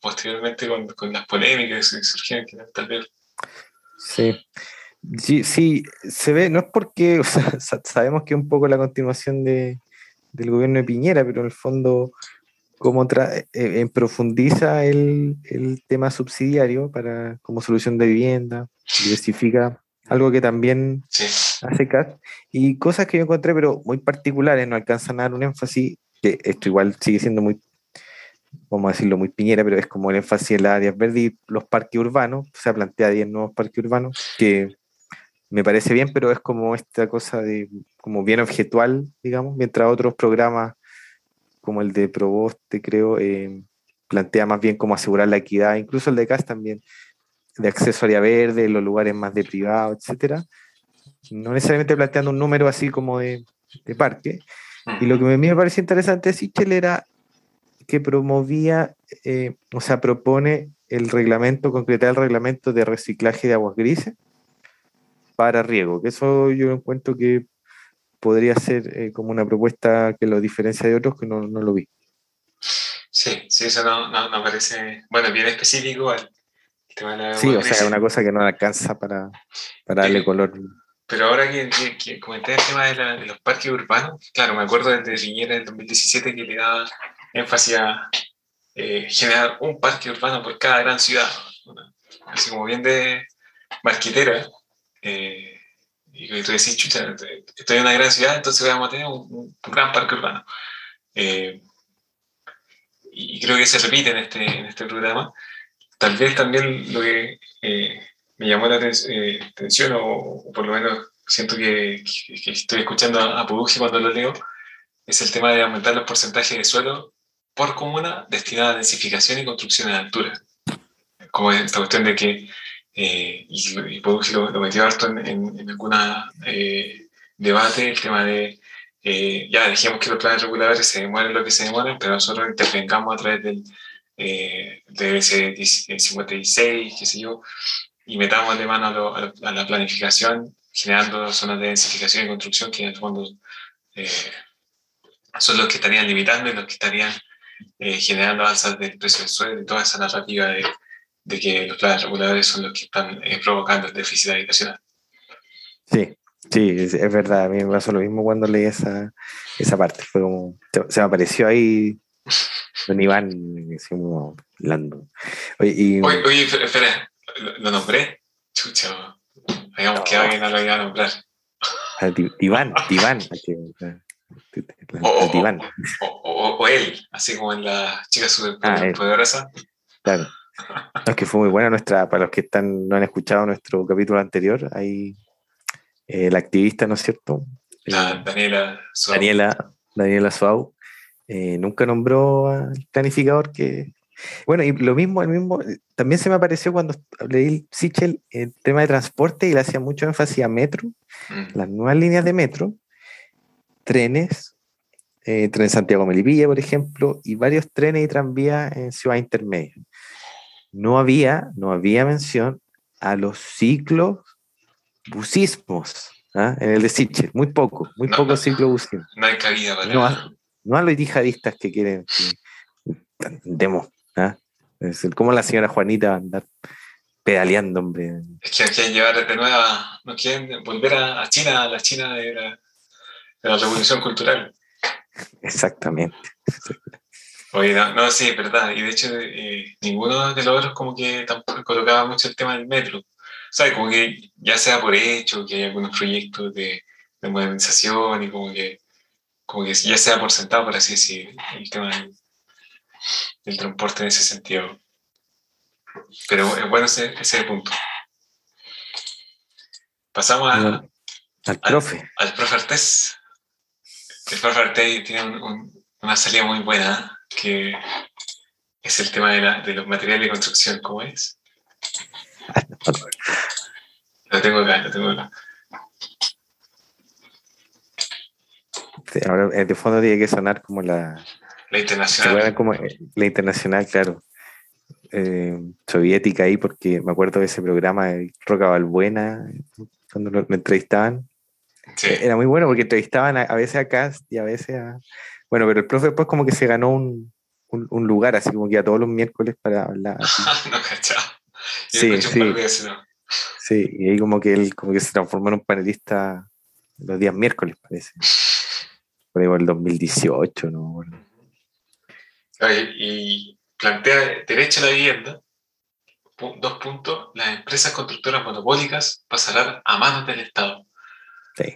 posteriormente con, con, las polémicas que surgieron, que tal vez. Sí, Sí, sí, se ve, no es porque, o sea, sabemos que es un poco la continuación de, del gobierno de Piñera, pero en el fondo, como eh, eh, profundiza el, el, tema subsidiario para, como solución de vivienda, diversifica algo que también hace CAT. Y cosas que yo encontré, pero muy particulares, no alcanzan a dar un énfasis, que esto igual sigue siendo muy, vamos a decirlo, muy piñera, pero es como el énfasis en las áreas verdes y los parques urbanos, se plantea 10 nuevos parques urbanos, que me parece bien, pero es como esta cosa de, como bien objetual, digamos, mientras otros programas, como el de Proboste, creo, eh, plantea más bien cómo asegurar la equidad, incluso el de CAS también, de acceso a área verde, los lugares más de privado, etcétera. No necesariamente planteando un número así como de, parque. Y lo que a mí me pareció interesante de Sichel era que promovía, eh, o sea, propone el reglamento, concretar el reglamento de reciclaje de aguas grises para riego, que eso yo encuentro que podría ser eh, como una propuesta que lo diferencia de otros que no, no lo vi. Sí, sí, eso no, no, parece, bueno, bien específico Sí, o sea, es una cosa que no alcanza para, para darle color. Pero ahora que, que, comenté el tema de, los parques urbanos, claro, me acuerdo desde Riñera del 2017 que le daba énfasis a eh, generar un parque urbano por cada gran ciudad, así como bien de marquitera. Eh, y tú decís, chucha, estoy en una gran ciudad, entonces vamos a tener un, gran parque urbano. Eh, y creo que se repite en este, en este programa tal vez también lo que eh, me llamó la eh, atención, o, por lo menos siento que, estoy escuchando a, a cuando lo leo, es el tema de aumentar los porcentajes de suelo por comuna destinada a densificación y construcción en altura. Como esta cuestión de que, eh, y, y lo, metió harto en, en, en algún debate, el tema de ya dijimos que los planes reguladores se demoran lo que se demoran, pero nosotros intervengamos a través del, eh, ese 56, qué sé yo, y metamos de mano a, la planificación, generando zonas de densificación y construcción que en el fondo eh, son los que estarían limitando y los que estarían eh, generando alzas del precio del suelo y toda esa narrativa de, de, que los planes reguladores son los que están provocando el déficit habitacional. Sí, sí, es, verdad. A mí me pasó lo mismo cuando leí esa, esa parte. Fue como, se me apareció ahí Don Iván, decimos Lando. Oye, y... oye, espera, ¿lo nombré? Chucha, habíamos que alguien no lo iba a nombrar. Iván, Iván. O, Iván. O, o, él, así como en la chica superpoderosa. Ah, claro. Es que fue muy buena nuestra, para los que están, no han escuchado nuestro capítulo anterior, hay eh, la activista, ¿no es cierto? La, Daniela Suau. Daniela, Daniela Suau, eh, nunca nombró al planificador que... Bueno, y lo mismo, el mismo, también se me apareció cuando leí Sichel el tema de transporte y le hacía mucho énfasis a metro, mm. las nuevas líneas de metro, trenes, eh, tren Santiago Melipilla, por ejemplo, y varios trenes y tranvías en ciudad intermedia. No había, no había mención a los ciclos busismos ¿ah? en el de Sichel, muy poco, muy poco ciclo busismo. No hay cabida para no a los yihadistas que quieren que andemos, ¿ah? Es como la señora Juanita va a andar pedaleando, hombre. Es que quieren llevar de nuevo, no quieren volver a, China, a la China de la, revolución cultural. Exactamente. Oye, no, sí, es verdad. Y de hecho, eh, ninguno de los otros como que tampoco colocaba mucho el tema del metro. ¿Sabes? Como que ya sea por hecho, que hay algunos proyectos de, de modernización y como que como que ya sea por sentado, por así decir, el tema del, transporte en ese sentido. Pero es bueno ese, ese punto. Pasamos al profe. Al, profe Artés. El profe Artés tiene una salida muy buena, que es el tema de, de los materiales de construcción, ¿cómo es? lo tengo acá, lo tengo acá. ahora de fondo tiene que sonar como la. La internacional. Como, eh, la internacional, claro. Eh, soviética ahí, porque me acuerdo de ese programa de Roca Balbuena, cuando lo, entrevistaban. Era muy bueno porque entrevistaban a, veces a Cast y a veces a. Bueno, pero el profe después como que se ganó un, un, lugar, así como que a todos los miércoles para hablar. no, Sí, sí. Sí, y ahí como que él como que se transformó en un panelista los días miércoles, parece por el 2018, ¿no? Y plantea derecho a la vivienda, dos puntos, las empresas constructoras monopólicas pasarán a manos del Estado,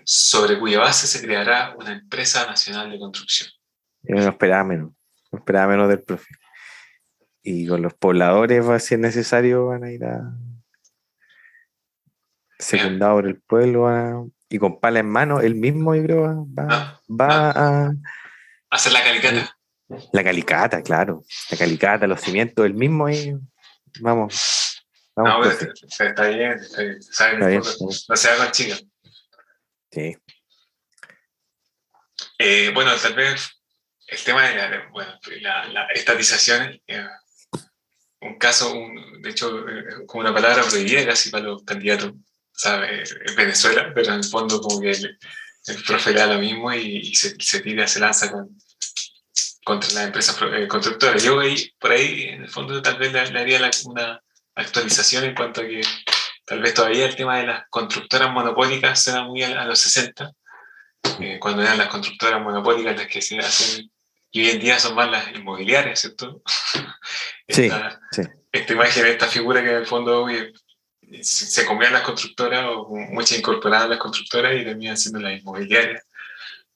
sobre cuya base se creará una empresa nacional de construcción. Yo no esperaba menos, no esperaba menos del profe. Y con los pobladores, va, si es necesario, van a ir a secundado por el pueblo y con pala en mano, él mismo, yo creo, va, va a hacer la calicata. La calicata, claro. La calicata, los cimientos, el mismo ahí. Vamos. vamos no, está bien, está bien. No se haga chica. Sí. Eh, bueno, tal vez el tema de la, bueno, la, estatización, eh, un caso, un, de hecho, eh, como una palabra prohibida casi para los candidatos, ¿sabe? En Venezuela, pero en el fondo como que el, profe le da lo mismo y, se, se, tira, se lanza con, contra las empresas eh, constructoras. Yo ahí, por ahí, en el fondo, tal vez le, haría una actualización en cuanto a que tal vez todavía el tema de las constructoras monopólicas suena muy a, los 60, eh, cuando eran las constructoras monopólicas las que se hacen, y hoy en día son más las inmobiliarias, ¿cierto? esta, sí, esta imagen, esta figura que en el fondo se comían las constructoras o muchas incorporadas las constructoras y terminan siendo las inmobiliarias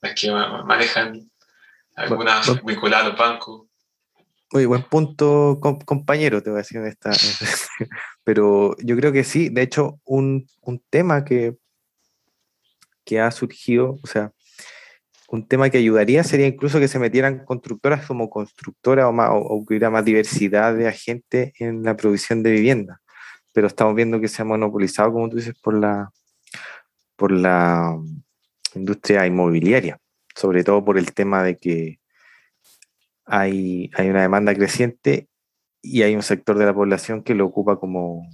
las que manejan algunas vinculadas a los bancos. Muy buen punto, compañero, te voy a decir esta. Pero yo creo que sí, de hecho, un, un, tema que, que ha surgido, o sea, un tema que ayudaría sería incluso que se metieran constructoras como constructora o, más, o, que hubiera más diversidad de agentes en la provisión de vivienda. Pero estamos viendo que se ha monopolizado, como tú dices, por la, por la industria inmobiliaria sobre todo por el tema de que hay, hay una demanda creciente y hay un sector de la población que lo ocupa como,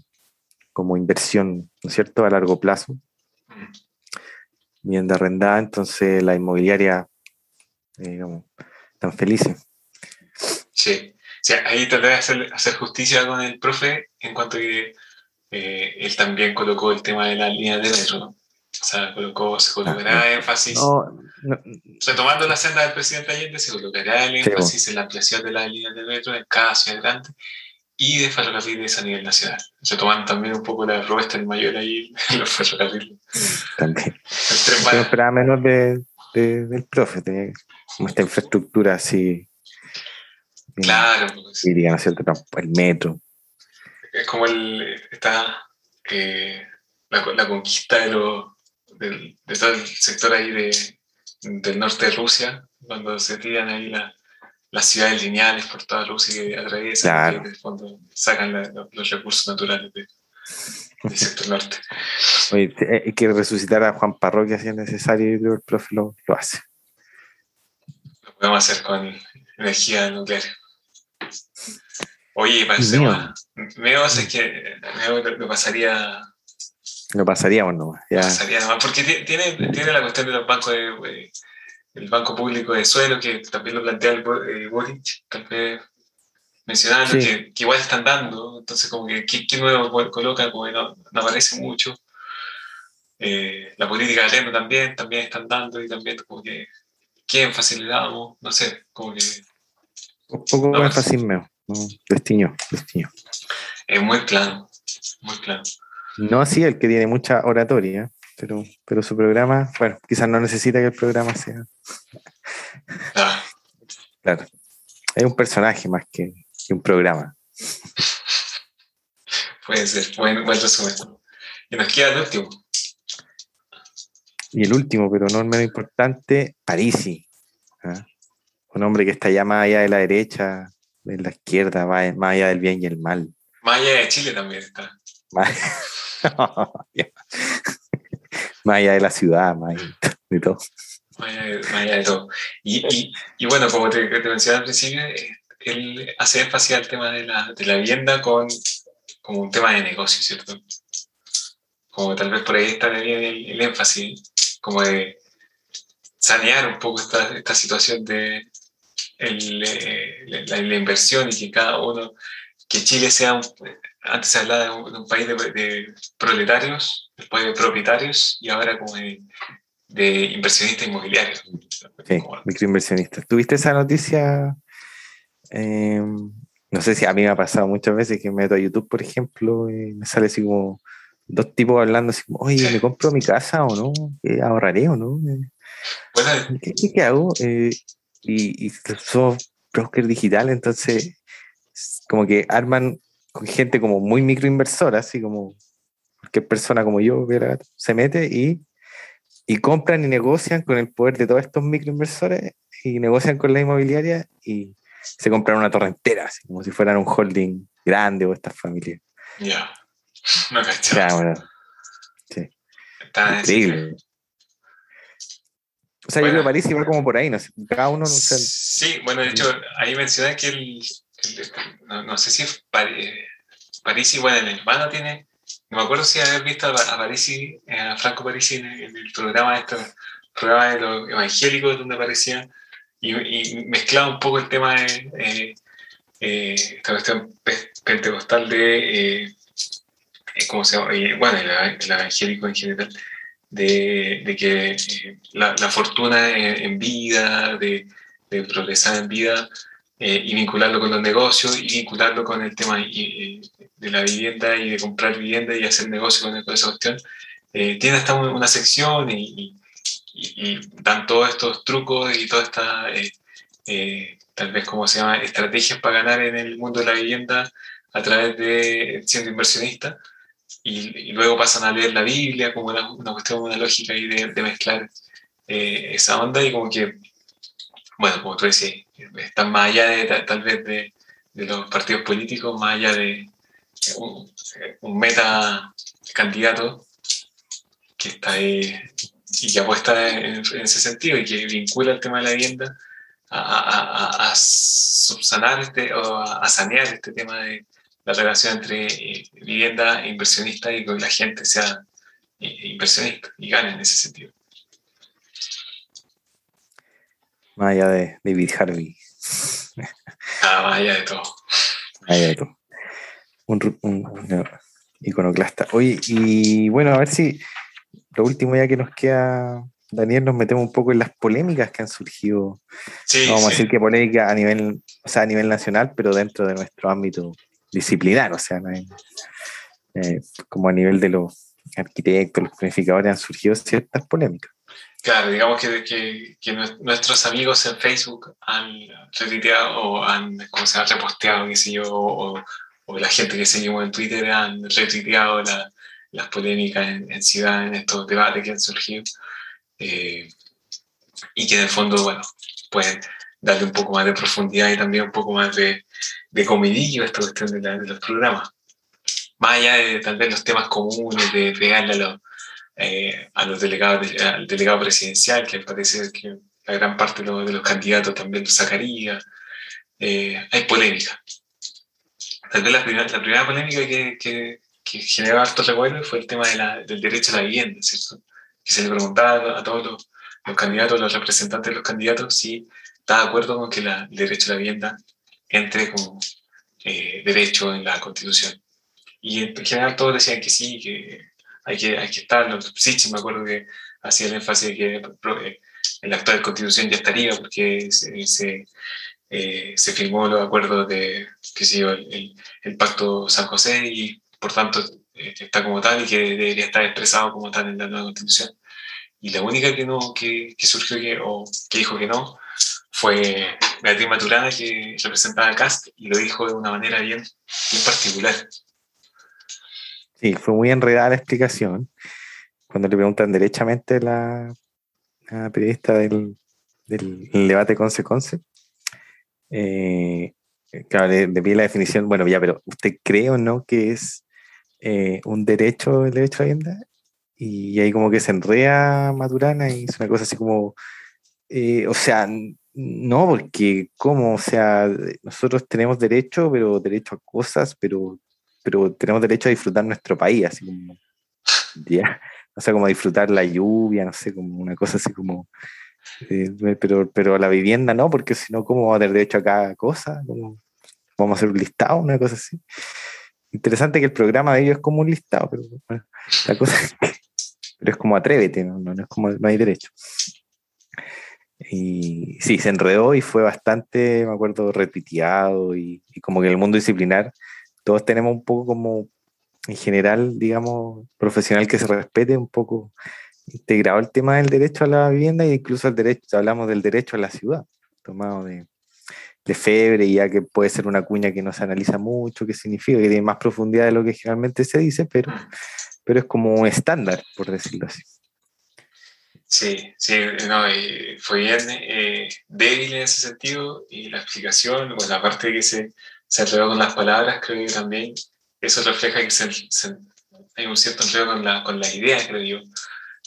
como inversión, ¿no es cierto?, a largo plazo, bien de arrendada, entonces la inmobiliaria, eh, digamos, tan felices. Sí. ahí traté de hacer, hacer, justicia con el profe en cuanto a que eh, él también colocó el tema de la línea de metro, o sea, colocó, se colocará ah, énfasis, retomando la senda del presidente Allende, se colocará el énfasis en la ampliación de las líneas de metro en cada ciudad grande y de ferrocarriles a nivel nacional. Retomando también un poco la propuesta del mayor ahí en los ferrocarriles. También. Pero esperaba menos de, del profe, tenía como esta infraestructura así. Claro. Pues. Dirían, El metro. Es como el, esta, eh, la, la, conquista de los del, de todo el sector ahí de, del norte de Rusia, cuando se tiran ahí las ciudades lineales por toda Rusia que atraviesan y en el fondo sacan los recursos naturales del sector norte. Oye, hay que resucitar a Juan Parroquia si es necesario y creo que el profe lo, lo hace. Lo podemos hacer con energía nuclear. Oye, parece Meo, es que Meo lo pasaría lo pasaríamos nomás. Ya. Pasaría nomás, porque tiene, tiene la cuestión de los bancos de, el Banco Público de Suelo, que también lo plantea el eh, Boric, también mencionando que, que, igual están dando, entonces como que ¿qué, nuevo colocan? Como que no, no aparece mucho. Eh, la política de tema también, también están dando y también como que ¿qué énfasis le damos? No sé, como que... Un poco no, énfasis menos, destino, destino. Es muy claro, muy claro. No así el que tiene mucha oratoria, pero, pero su programa, bueno, quizás no necesita que el programa sea. Claro. Es un personaje más que, un programa. Puede ser, buen, buen resumen. Y nos queda el último. Y el último, pero no el menos importante, Parisi. ¿ah? Un hombre que está ya más allá de la derecha, de la izquierda, más, allá del bien y el mal. Más allá de Chile también está. más allá de la ciudad, más allá de todo. Más allá de, todo. Y, y, bueno, como te, te, mencionaba al principio, eh, él hace énfasis al tema de la, de la vivienda con, como un tema de negocio, ¿cierto? Como tal vez por ahí está el, el énfasis, como de sanear un poco esta, esta situación de el, eh, la, la, inversión y que cada uno, que Chile sea un, antes se hablaba de un, país de, proletarios, después de propietarios y ahora como de, inversionistas inmobiliarios. Sí, microinversionistas. ¿Tuviste esa noticia? Em, no sé si a mí me ha pasado muchas veces que me meto a YouTube, por ejemplo, y me sale así como dos tipos hablando así como, oye, ¿me compro mi casa o no? ¿Ahorraré o no? ¿Qué, qué, hago? Eh, y, y somos broker digital, entonces como que arman gente como muy microinversora, así como cualquier persona como yo se mete y, y compran y negocian con el poder de todos estos microinversores y negocian con la inmobiliaria y se compran una torre entera, así como si fueran un holding grande o estas familias. Ya, no cachado. Sí. Increíble. O sea, yo creo que París iba como por ahí, no cada uno no sé. Sí, bueno, de hecho, ahí mencioné que el, no, sé si es París, bueno, el hermano tiene, no me acuerdo si haber visto a, Parisi, eh, a Franco Parisi en, el programa, este, programa de los evangélicos donde aparecía y, mezclaba un poco el tema de eh, eh, esta cuestión pentecostal de, ¿cómo se llama? bueno, el, evangélico en general, de, que la, fortuna en, vida, de, de progresar en vida, eh, y vincularlo con los negocios y vincularlo con el tema de la vivienda y de comprar vivienda y hacer negocio con, esa cuestión. Eh, tiene hasta una sección y, dan todos estos trucos y todas estas, eh, tal vez como se llama, estrategias para ganar en el mundo de la vivienda a través de siendo inversionista. Y, luego pasan a leer la Biblia como una, una cuestión, una lógica ahí de, de mezclar esa onda y como que, bueno, como tú decís, están más allá de tal vez de, los partidos políticos, más allá de un, meta candidato que está ahí y que apuesta en, ese sentido y que vincula el tema de la vivienda a, subsanar este, o a, sanear este tema de la relación entre eh, vivienda e inversionista y que la gente sea eh, inversionista y gane en ese sentido. Más allá de David Harvey. Ah, más allá de todo. Más allá de todo. Un, iconoclasta. Oye, y bueno, a ver si lo último ya que nos queda, Daniel, nos metemos un poco en las polémicas que han surgido. no vamos a decir que polémica a nivel, o sea, a nivel nacional, pero dentro de nuestro ámbito disciplinar, o sea, eh, como a nivel de los arquitectos, los planificadores han surgido ciertas polémicas. Claro, digamos que, que, que, nuestros amigos en Facebook han retuiteado o han, ¿cómo se reposteado, qué sé yo, o, o, la gente que seguimos en Twitter han retuiteado la, las polémicas en, en, ciudad, en estos debates que han surgido, eh, y que en el fondo, bueno, pueden darle un poco más de profundidad y también un poco más de, de comidillo a esta cuestión de, de, los programas. Más allá de tal vez los temas comunes, de pegarle a los eh, a los delegados, al delegado presidencial, que parece que la gran parte de los, candidatos también lo sacaría. Eh, hay polémica. Tal vez la primera, la primera polémica que, que, que, generó harto revuelo fue el tema de la, del derecho a la vivienda, ¿cierto? Que se le preguntaba a todos los, los candidatos, los representantes de los candidatos, si está de acuerdo con que la, el derecho a la vivienda entre como eh, derecho en la Constitución. Y en general todos decían que sí, que hay que, hay que estar. me acuerdo que hacía el énfasis de que eh, en la actual constitución ya estaría porque se, se, eh, se firmó los acuerdos de, qué sé yo, el, el, Pacto San José y por tanto eh, está como tal y que debería estar expresado como tal en la nueva constitución. Y la única que, no, que, que surgió que, o que dijo que no fue Beatriz Maturana, que representaba a CAST y lo dijo de una manera bien, bien particular. Sí, fue muy enredada la explicación. Cuando le preguntan derechamente a la, periodista del, debate Conce-Conce, eh, claro, le, le la definición, bueno, ya, pero ¿usted cree o no que es eh, un derecho el derecho a la vivienda? Y ahí como que se enrea Maturana y es una cosa así como, eh, o sea, no, porque ¿cómo? O sea, nosotros tenemos derecho, pero derecho a cosas, pero pero tenemos derecho a disfrutar nuestro país, así como, ya, no sé, como disfrutar la lluvia, no sé, como una cosa así como, eh, pero, pero la vivienda no, porque si no, ¿cómo va a tener derecho a cada cosa? Como, vamos a hacer un listado, una cosa así. Interesante que el programa de ellos es como un listado, pero bueno, la cosa es pero es como atrévete, no, no, es como, no hay derecho. Y sí, se enredó y fue bastante, me acuerdo, repiteado y, y como que el mundo disciplinar todos tenemos un poco como, en general, digamos, profesional que se respete, un poco integrado el tema del derecho a la vivienda e incluso el derecho, hablamos del derecho a la ciudad, tomado de, de febre, ya que puede ser una cuña que no se analiza mucho, qué significa, que tiene más profundidad de lo que generalmente se dice, pero, pero es como un estándar, por decirlo así. Sí, sí, no, fue bien eh, débil en ese sentido y la explicación, bueno, aparte de que se, se enredó con las palabras, creo que también eso refleja que se, hay un cierto enredo con, la, con las ideas, creo yo,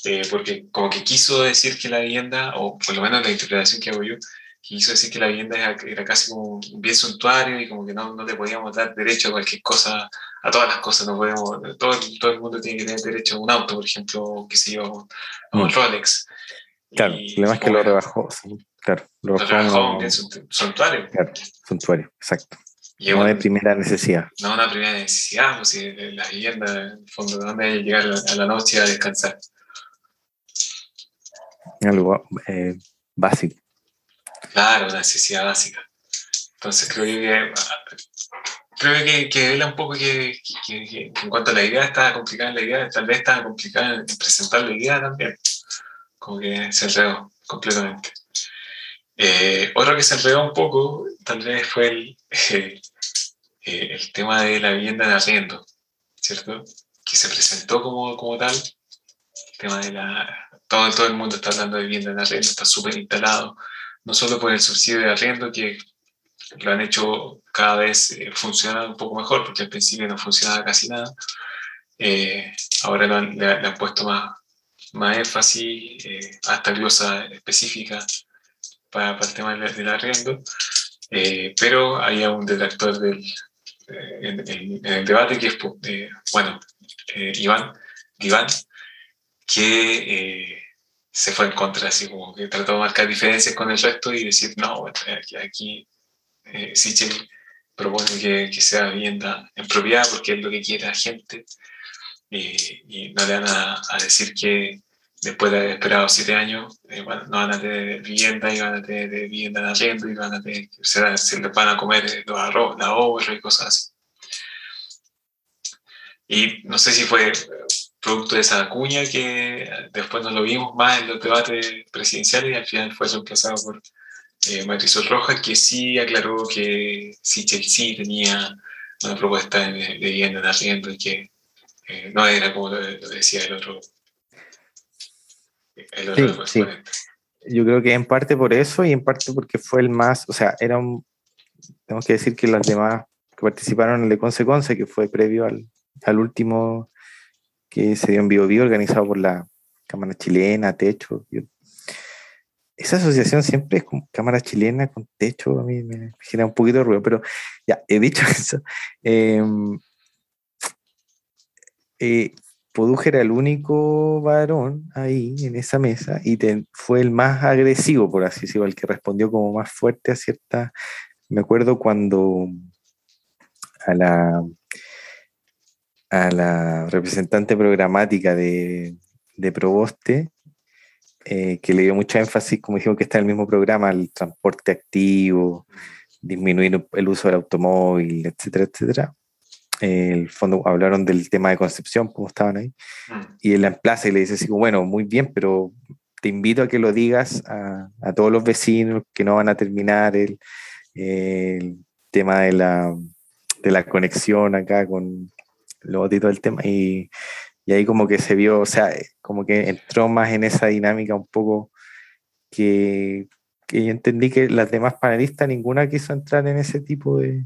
eh, porque como que quiso decir que la vivienda, o por lo menos la interpretación que hago yo, quiso decir que la vivienda era, casi como un bien suntuario y como que no, no le podíamos dar derecho a cualquier cosa, a todas las cosas, no podemos, todo, todo el mundo tiene que tener derecho a un auto, por ejemplo, que sé yo, a un mm. Rolex. Claro, y, es que lo rebajó, claro, lo rebajó, a un bien suntuario. Claro, suntuario, exacto. No de primera necesidad. No una primera necesidad, pues si la vivienda, en el fondo, ¿de dónde hay que llegar a la noche a descansar? Algo eh, básico. Claro, una necesidad básica. Entonces creo que, creo que, que un poco que, que, en cuanto a la idea estaba complicada en la idea, tal vez estaba complicada en presentar la idea también. Como que se enredó completamente. Eh, otro que se enredó un poco, tal vez fue el, eh, el tema de la vivienda de arriendo, ¿cierto? Que se presentó como, como tal. El tema de la. Todo, todo el mundo está hablando de vivienda de arriendo, está súper instalado no solo por el subsidio de arriendo, que lo han hecho cada vez eh, funcionar un poco mejor, porque al principio no funcionaba casi nada. Eh, ahora le, han puesto más, más énfasis, eh, hasta glosa específica para, el tema del, arriendo. pero hay un detractor del, en, el debate que es, bueno, Iván, Iván, que se fue en contra, así como que trató de marcar diferencias con el resto y decir, no, aquí, aquí eh, Sichel propone que, que, sea vivienda en propiedad porque es lo que quiere la gente y, no le van a, decir que después de haber esperado siete años eh, no van a tener vivienda y van a tener vivienda en arriendo y van a tener, se, se les van a comer los arroz, la obra y cosas así. Y no sé si fue producto de esa cuña que después no lo vimos más en los debates presidenciales y al final fue reemplazado por eh, Marisol Rojas, que sí aclaró que sí, Chelsea tenía una propuesta de, vivienda en arriendo y que eh, no era como lo, decía el otro. Sí, sí. Yo creo que en parte por eso y en parte porque fue el más, o sea, era un, tenemos que decir que los demás que participaron en el de Conce Conce, que fue previo al, al último que se dio en Bio, organizado por la Cámara Chilena, Techo. esa asociación siempre es como Cámara Chilena con Techo, a mí me genera un poquito de ruido, pero ya, he dicho eso. Eh, eh, era el único varón ahí en esa mesa y fue el más agresivo, por así decirlo, el que respondió como más fuerte a cierta... Me acuerdo cuando a la a la representante programática de, de Proboste, eh, que le dio mucho énfasis, como dijimos que está en el mismo programa, el transporte activo, disminuir el uso del automóvil, etcétera, etcétera. El fondo hablaron del tema de Concepción, como estaban ahí, y él la emplaza y le dice así, bueno, muy bien, pero te invito a que lo digas a, a todos los vecinos que no van a terminar el, el tema de la, de la conexión acá con, luego todo el tema y, y, ahí como que se vio, o sea, como que entró más en esa dinámica un poco que, que yo entendí que las demás panelistas ninguna quiso entrar en ese tipo de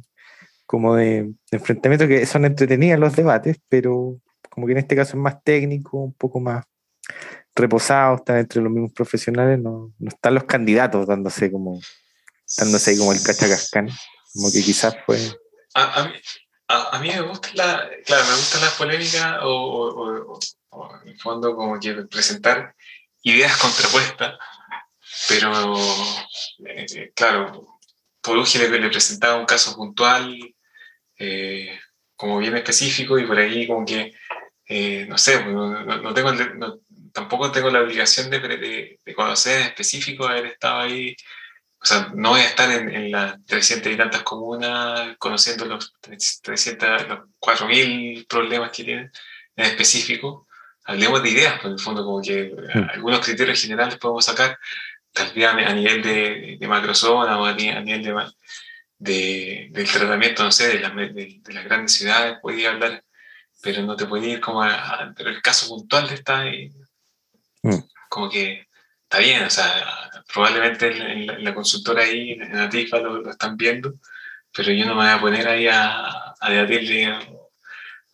como de, enfrentamiento que son entretenidos los debates, pero como que en este caso es más técnico, un poco más reposado, están entre los mismos profesionales, no, no están los candidatos dándose como dándose como el cachacascán, como que quizás fue... A, a, mí, me gusta la, claro, me gustan las polémicas o, en el fondo como que presentar ideas contrapuestas, pero eh, claro, Podugi le, le, presentaba un caso puntual, eh, como bien específico, y por ahí como que, eh, no sé, pues, no, tengo tampoco tengo la obligación de, de, conocer en específico, haber estado ahí. O sea, no voy a estar en, en las 300 y tantas comunas conociendo los, 300, los 4.000 problemas que tienen en específico. Hablemos de ideas, pues en el fondo, como que mm. algunos criterios generales podemos sacar, tal vez a, nivel de, de macrozona o a, nivel de, de, del tratamiento, no sé, de, de, las grandes ciudades, podría hablar, pero no te puede ir como a, Pero el caso puntual de esta, mm. como que está bien, o sea, probablemente en la, consultora ahí, en la TIFA, lo, están viendo, pero yo no me voy a poner ahí a, a debatirle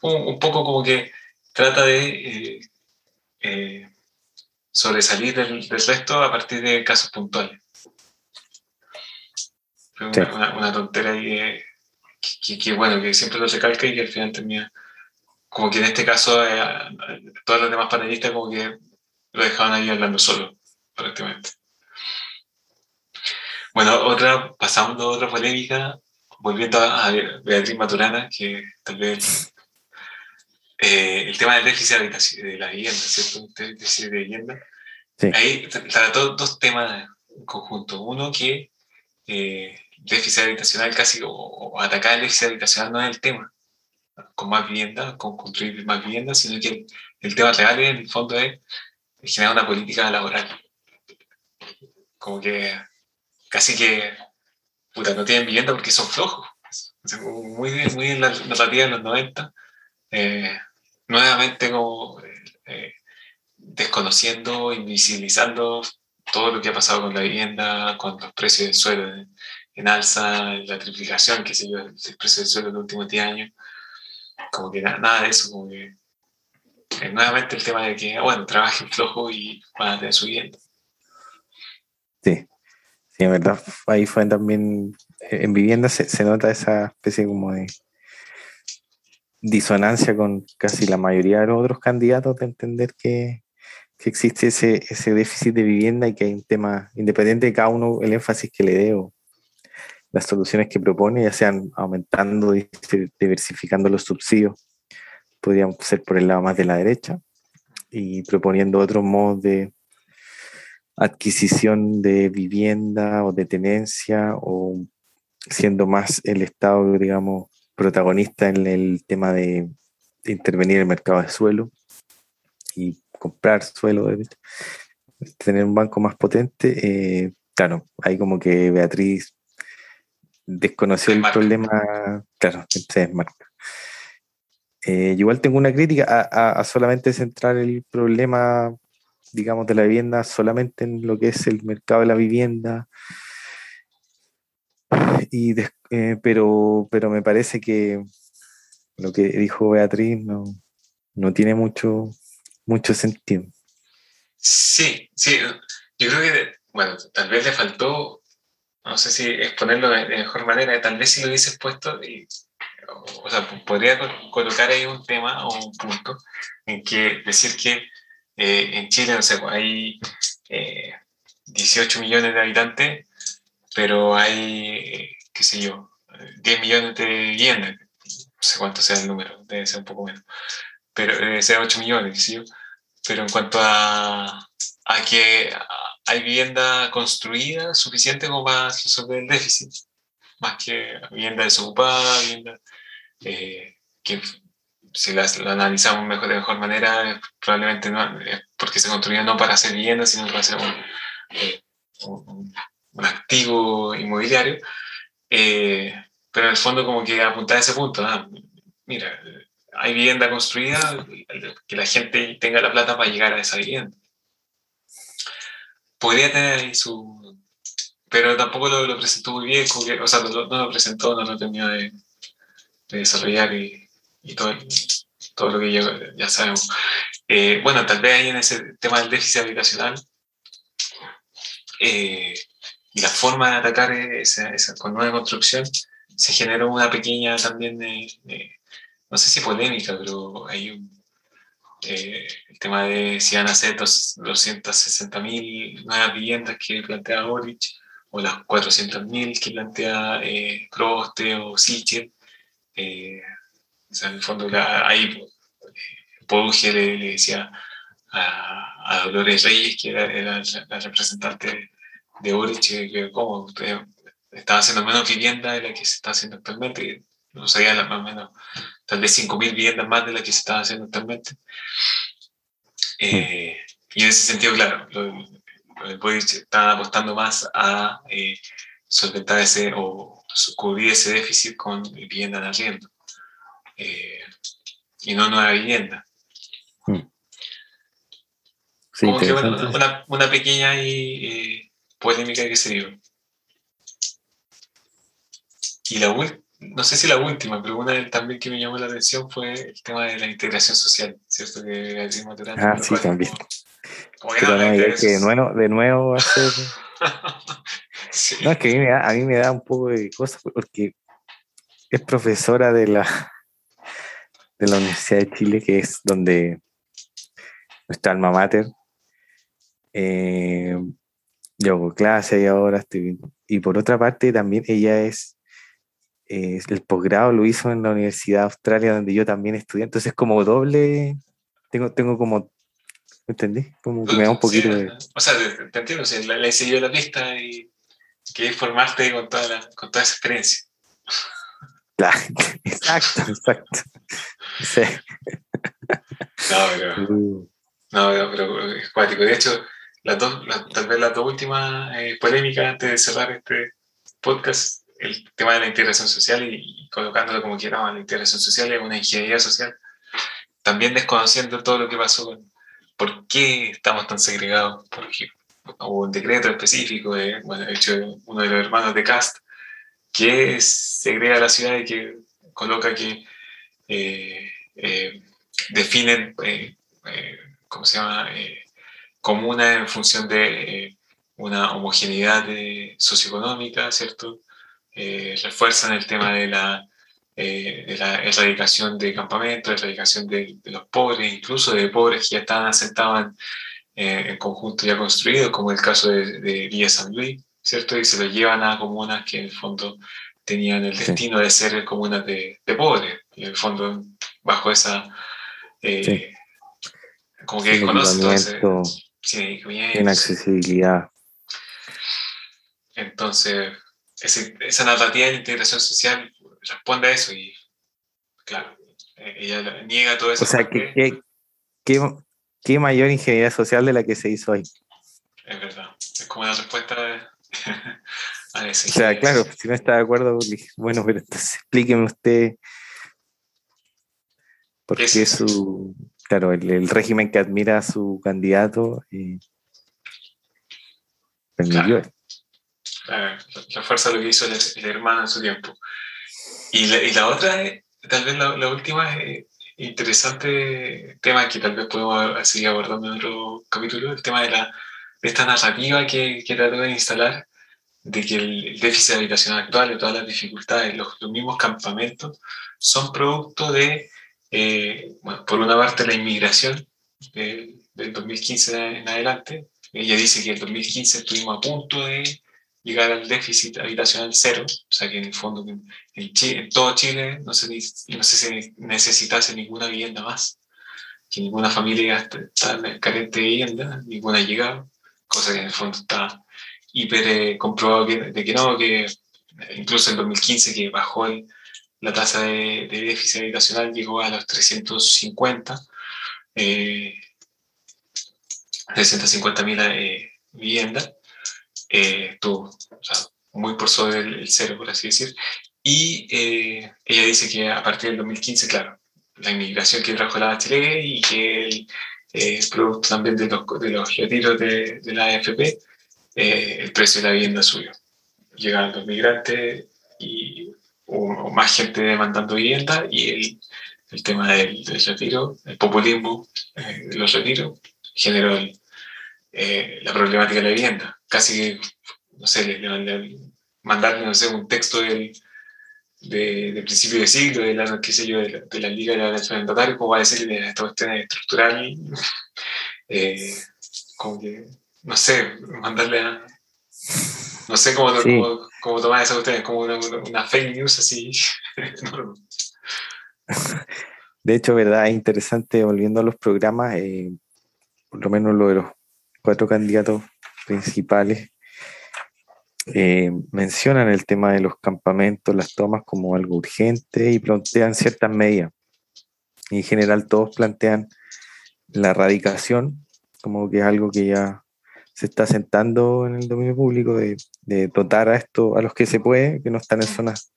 un, poco como que trata de eh, eh, sobresalir del, del, resto a partir de casos puntuales. Una, una, tontera ahí que, bueno, que siempre lo recalca y que al final termina, como que en este caso, eh, todos los demás panelistas como que lo dejaban ahí hablando solo, prácticamente. Bueno, otra, pasando a otra polémica, volviendo a, Beatriz Maturana, que tal vez eh, el tema del déficit de la vivienda, ¿cierto? El déficit de vivienda. Ahí trató dos temas en conjunto. Uno que eh, déficit habitacional casi, o, atacar el déficit habitacional no es el tema, con más vivienda, con construir más vivienda, sino que el, tema real en el fondo es generar una política laboral. Como que casi que, puta, no tienen vivienda porque son flojos. Muy, muy en la narrativa de los 90, eh, nuevamente como eh, desconociendo, invisibilizando todo lo que ha pasado con la vivienda, con los precios del suelo en alza, la triplicación, que se yo, el precio del suelo en los últimos 10 años, como que nada, de eso, como que eh, nuevamente el tema de que, bueno, trabajen flojo y van a tener su vivienda. Sí, sí, en verdad, ahí fue también, en vivienda se, se nota esa especie como de disonancia con casi la mayoría de los otros candidatos de entender que, que existe ese, ese déficit de vivienda y que hay un tema, independiente de cada uno, el énfasis que le dé o, las soluciones que propone, ya sean aumentando y diversificando los subsidios, podrían ser por el lado más de la derecha, y proponiendo otros modos de adquisición de vivienda o de tenencia, o siendo más el Estado, digamos, protagonista en el tema de, intervenir en el mercado de suelo y comprar suelo, tener un banco más potente. Eh, claro, hay como que Beatriz desconoció el problema, claro, se desmarca. Eh, igual tengo una crítica a, solamente centrar el problema, digamos, de la vivienda solamente en lo que es el mercado de la vivienda. Y eh, pero, pero me parece que lo que dijo Beatriz no, no tiene mucho, mucho sentido. Sí, sí, yo creo que, bueno, tal vez le faltó no sé si exponerlo de, mejor manera, tal vez si lo hubieses puesto, y, o, sea, podría colocar ahí un tema o un punto en que decir que eh, en Chile, no sé, hay 18 eh, millones de habitantes, pero hay, qué sé yo, 10 millones de viviendas, no sé cuánto sea el número, debe ser un poco menos, pero debe ser 8 millones, qué sé yo, pero en cuanto a, a que hay vivienda construida suficiente como para resolver el déficit, más que vivienda desocupada, vivienda eh, que si la, analizamos mejor, de mejor manera, probablemente no, porque se construyó no para hacer vivienda, sino para hacer un, eh, activo inmobiliario. Eh, pero en el fondo como que apuntar a ese punto, ah, mira, hay vivienda construida, que la gente tenga la plata para llegar a esa vivienda podría tener ahí su... Pero tampoco lo, presentó muy bien, o sea, no, lo presentó, no lo terminó de, desarrollar y, todo, todo lo que ya, sabemos. Eh, bueno, tal vez ahí en ese tema del déficit habitacional eh, y la forma de atacar esa, esa, con nueva construcción, se generó una pequeña también, no sé si polémica, pero hay un, eh, el tema de si van a ser 260.000 nuevas viviendas que plantea Boric, o las 400.000 que plantea eh, Proste o Sichel. Eh, o sea, en el fondo, ahí eh, Poduje le, decía a, Dolores Reyes, que era, la, representante de Boric, que como estaba haciendo menos vivienda de la que se está haciendo actualmente, no sabía más o menos, tal vez 5.000 viviendas más de la que se estaba haciendo actualmente. Eh, y en ese sentido, claro, el Boric está apostando más a eh, solventar ese o cubrir ese déficit con vivienda de arriendo eh, y no nueva vivienda. Hmm. Como que una, una, pequeña y, polémica que se dio. Y la no sé si la última, pero una también que me llamó la atención fue el tema de la integración social, ¿cierto? Que Ah, sí, también. pero no, que de nuevo, de nuevo hacer... No, es que a mí, me da, a mí me da un poco de cosas porque es profesora de la, de la Universidad de Chile, que es donde nuestra alma mater. Eh, yo hago clase y ahora estoy. Y por otra parte, también ella es. El posgrado lo hizo en la Universidad de Australia, donde yo también estudié. Entonces, como doble. Tengo, tengo como. ¿Entendí? Como que me da un poquito de. O sea, te entiendo, o le, siguió la pista y que formarte con toda, con toda esa experiencia. Claro, exacto, exacto. Sí. No, pero, uh. no, pero es cuático. De hecho, las dos, tal vez las dos últimas eh, polémicas antes de cerrar este podcast, el tema de la integración social y, colocándolo como quieramos, la integración social es una ingeniería social, también desconociendo todo lo que pasó por qué estamos tan segregados, por ejemplo o un decreto específico, de, bueno, de hecho, uno de los hermanos de Cast, que segrega la ciudad y que coloca que eh, eh, definen, eh, ¿cómo se llama?, comuna en función de una homogeneidad socioeconómica, ¿cierto? Refuerzan el tema de la, de la erradicación de campamentos, erradicación de, de, los pobres, incluso de pobres que ya estaban asentados en eh, en conjunto ya construido, como el caso de, de, Villa San Luis, ¿cierto? Y se lo llevan a comunas que en el fondo tenían el destino de ser comunas de, pobres, y en el fondo bajo esa... Eh, como que inaccesibilidad. Entonces, esa narrativa de integración social responde a eso y, claro, eh, ella niega todo eso. O sea, que, que, ¿Qué mayor ingeniería social de la que se hizo hoy? Es verdad. Es como la respuesta a ese. O sea, claro, si no está de acuerdo, bueno, pero entonces explíqueme usted por qué su. Claro, el, régimen que admira a su candidato y permitió. Claro. La, fuerza de lo que hizo el, hermano en su tiempo. Y la, y la otra, tal vez la, la última, es interesante tema que tal vez podemos seguir abordando en otro capítulo, el tema de, la, de esta narrativa que, que trató de instalar, de que el, déficit habitacional actual y todas las dificultades, los, los mismos campamentos, son producto de, eh, bueno, por una parte, la inmigración del 2015 en adelante. Ella dice que en el 2015 estuvimos a punto de llegar al déficit habitacional cero, o sea que en el fondo en, en todo Chile no se, no se necesitase ninguna vivienda más, que ninguna familia está carente de vivienda, ninguna ha llegado, cosa que en el fondo está hiper eh, comprobado de que no, que incluso en 2015 que bajó la tasa de, déficit habitacional llegó a los 350, eh, 350 mil eh, viviendas eh, estuvo muy por sobre el, cero, por así decir. Y eh, ella dice que a partir del 2015, claro, la inmigración que trajo la Bachelet y que el, eh, producto también de los, de los retiros de, de la AFP, eh, el precio de la vivienda subió. Llegaron los migrantes y hubo más gente demandando vivienda y el, el tema del, del, retiro, el populismo de los retiros, generó la problemática de la vivienda. Casi que, no sé, le, mandarle, no sé, un texto del, de, principio de siglo, de la, qué sé yo, de la, de la Liga de la Nación como va a decirle esta cuestión estructural, eh, como que, no sé, mandarle a, no sé cómo, cómo, tomar esa cuestión, como una, una fake news así. de hecho, verdad, es interesante, volviendo a los programas, eh, por lo menos lo de los cuatro candidatos principales, eh, mencionan el tema de los campamentos, las tomas como algo urgente y plantean ciertas medidas. En general todos plantean la erradicación como que es algo que ya se está sentando en el dominio público de, dotar a esto a los que se puede, que no están en zonas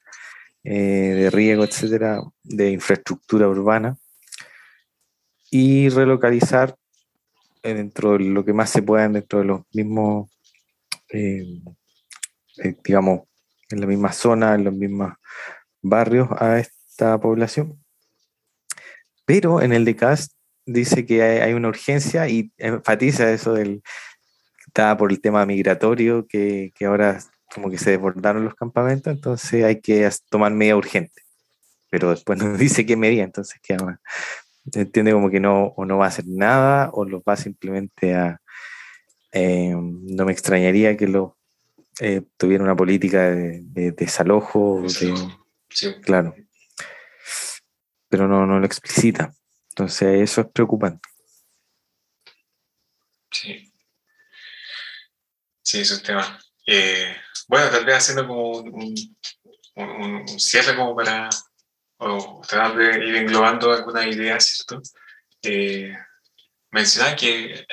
eh, de riego, etcétera, de infraestructura urbana y relocalizar dentro de lo que más se pueda dentro de los mismos, eh, digamos, en la misma zona, en los mismos barrios a esta población. Pero en el de CAST dice que hay, una urgencia y enfatiza eso del está por el tema migratorio, que, que, ahora como que se desbordaron los campamentos, entonces hay que tomar medida urgente. Pero después nos dice qué medida, entonces entiende como que no, o no va a hacer nada, o lo va simplemente a... Eh, no me extrañaría que lo eh, tuviera una política de, desalojo, claro. Pero no, no lo explicita. Entonces, eso es preocupante. Sí. Sí, eso es tema. Eh, bueno, tal vez haciendo como un, un, cierre como para, o tratar de ir englobando algunas ideas, ¿cierto? Eh, mencionar que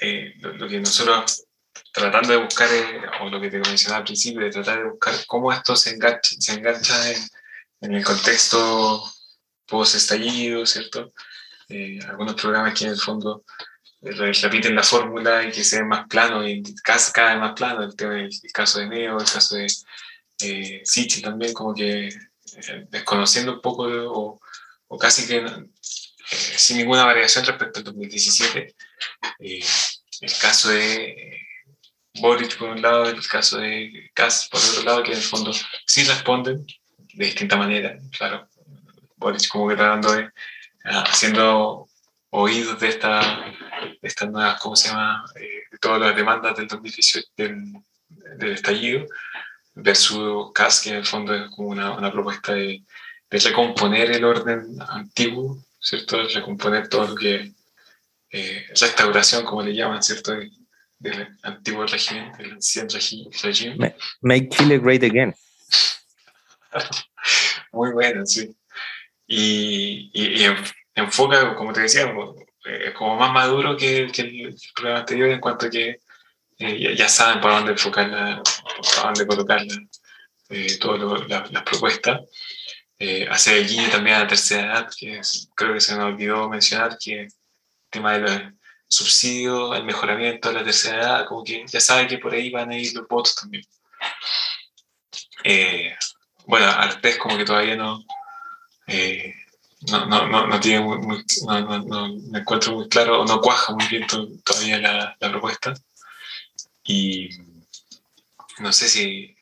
eh, lo, que nosotros tratando de buscar, o lo que te mencionaba al principio, de tratar de buscar cómo esto se engancha, se engancha en, en el contexto post-estallido, ¿cierto? Eh, algunos programas que en el fondo eh, repiten la fórmula y que se ven más plano y cada vez más plano, el, tema, el, caso de Neo, el caso de eh, también, como que eh, desconociendo un poco o, o, casi que sin ninguna variación respecto al 2017. el caso de Boric por un lado, el caso de Kass por otro lado, que en el fondo sí responden de distinta manera, claro, como que tratando de, ah, haciendo oídos de, esta, de estas nuevas, ¿cómo se llama?, eh, de todas las demandas del 2018, del, del estallido, versus CAS, que en el fondo es como una, una propuesta de, de, recomponer el orden antiguo, ¿cierto?, de recomponer todo lo que, eh, restauración, como le llaman, ¿cierto?, del antiguo régimen, del ancien régimen. Make Chile great again. Muy bueno, sí y, y, enfoca, como te decía, como más maduro que, que, el, programa anterior en cuanto a que eh, ya, saben para dónde enfocarla, para dónde colocarla, eh, todas las propuestas. Eh, hace el guiño también a la tercera edad, que creo que se me olvidó mencionar que el tema de los subsidios, el mejoramiento de la tercera edad, como que ya saben que por ahí van a ir los votos también. Eh, bueno, Artés como que todavía no, eh, no, no, no, no, tiene muy, no, no, me encuentro muy claro, o no cuaja muy bien todavía la, la, propuesta. Y no sé si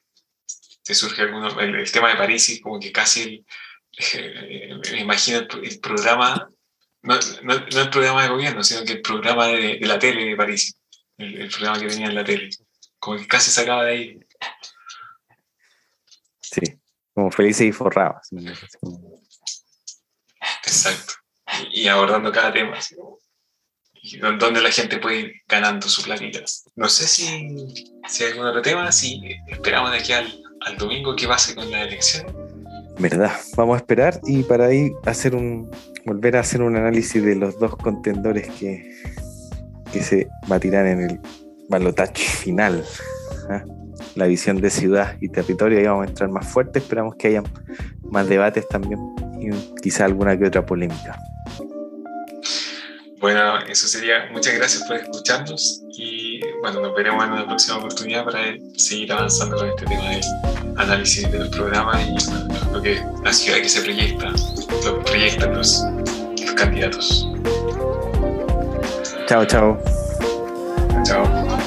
te surge alguno, el, tema de París, y como que casi, eh, me imagino el, programa, no, no, el programa de gobierno, sino que el programa de, de la tele de París, el, programa que venía en la tele, como que casi sacaba de ahí. Sí, como felices y forrados. Exacto. Y, abordando cada tema, y donde la gente puede ir ganando su planeta. No sé si, si hay algún otro tema, si esperamos de aquí al, al domingo qué pase con la elección. Verdad, vamos a esperar y para ahí hacer un, volver a hacer un análisis de los dos contendores que, que se batirán en el balotaje final. ¿ah? La visión de ciudad y territorio, ahí vamos a entrar más fuerte, esperamos que haya más debates también y quizá alguna que otra polémica. Bueno, eso sería. Muchas gracias por escucharnos y bueno, nos veremos en una próxima oportunidad para seguir avanzando con este tema del análisis de los programas y lo que la ciudad que se proyecta, lo que proyectan los, los candidatos. Chao, chao. Chao.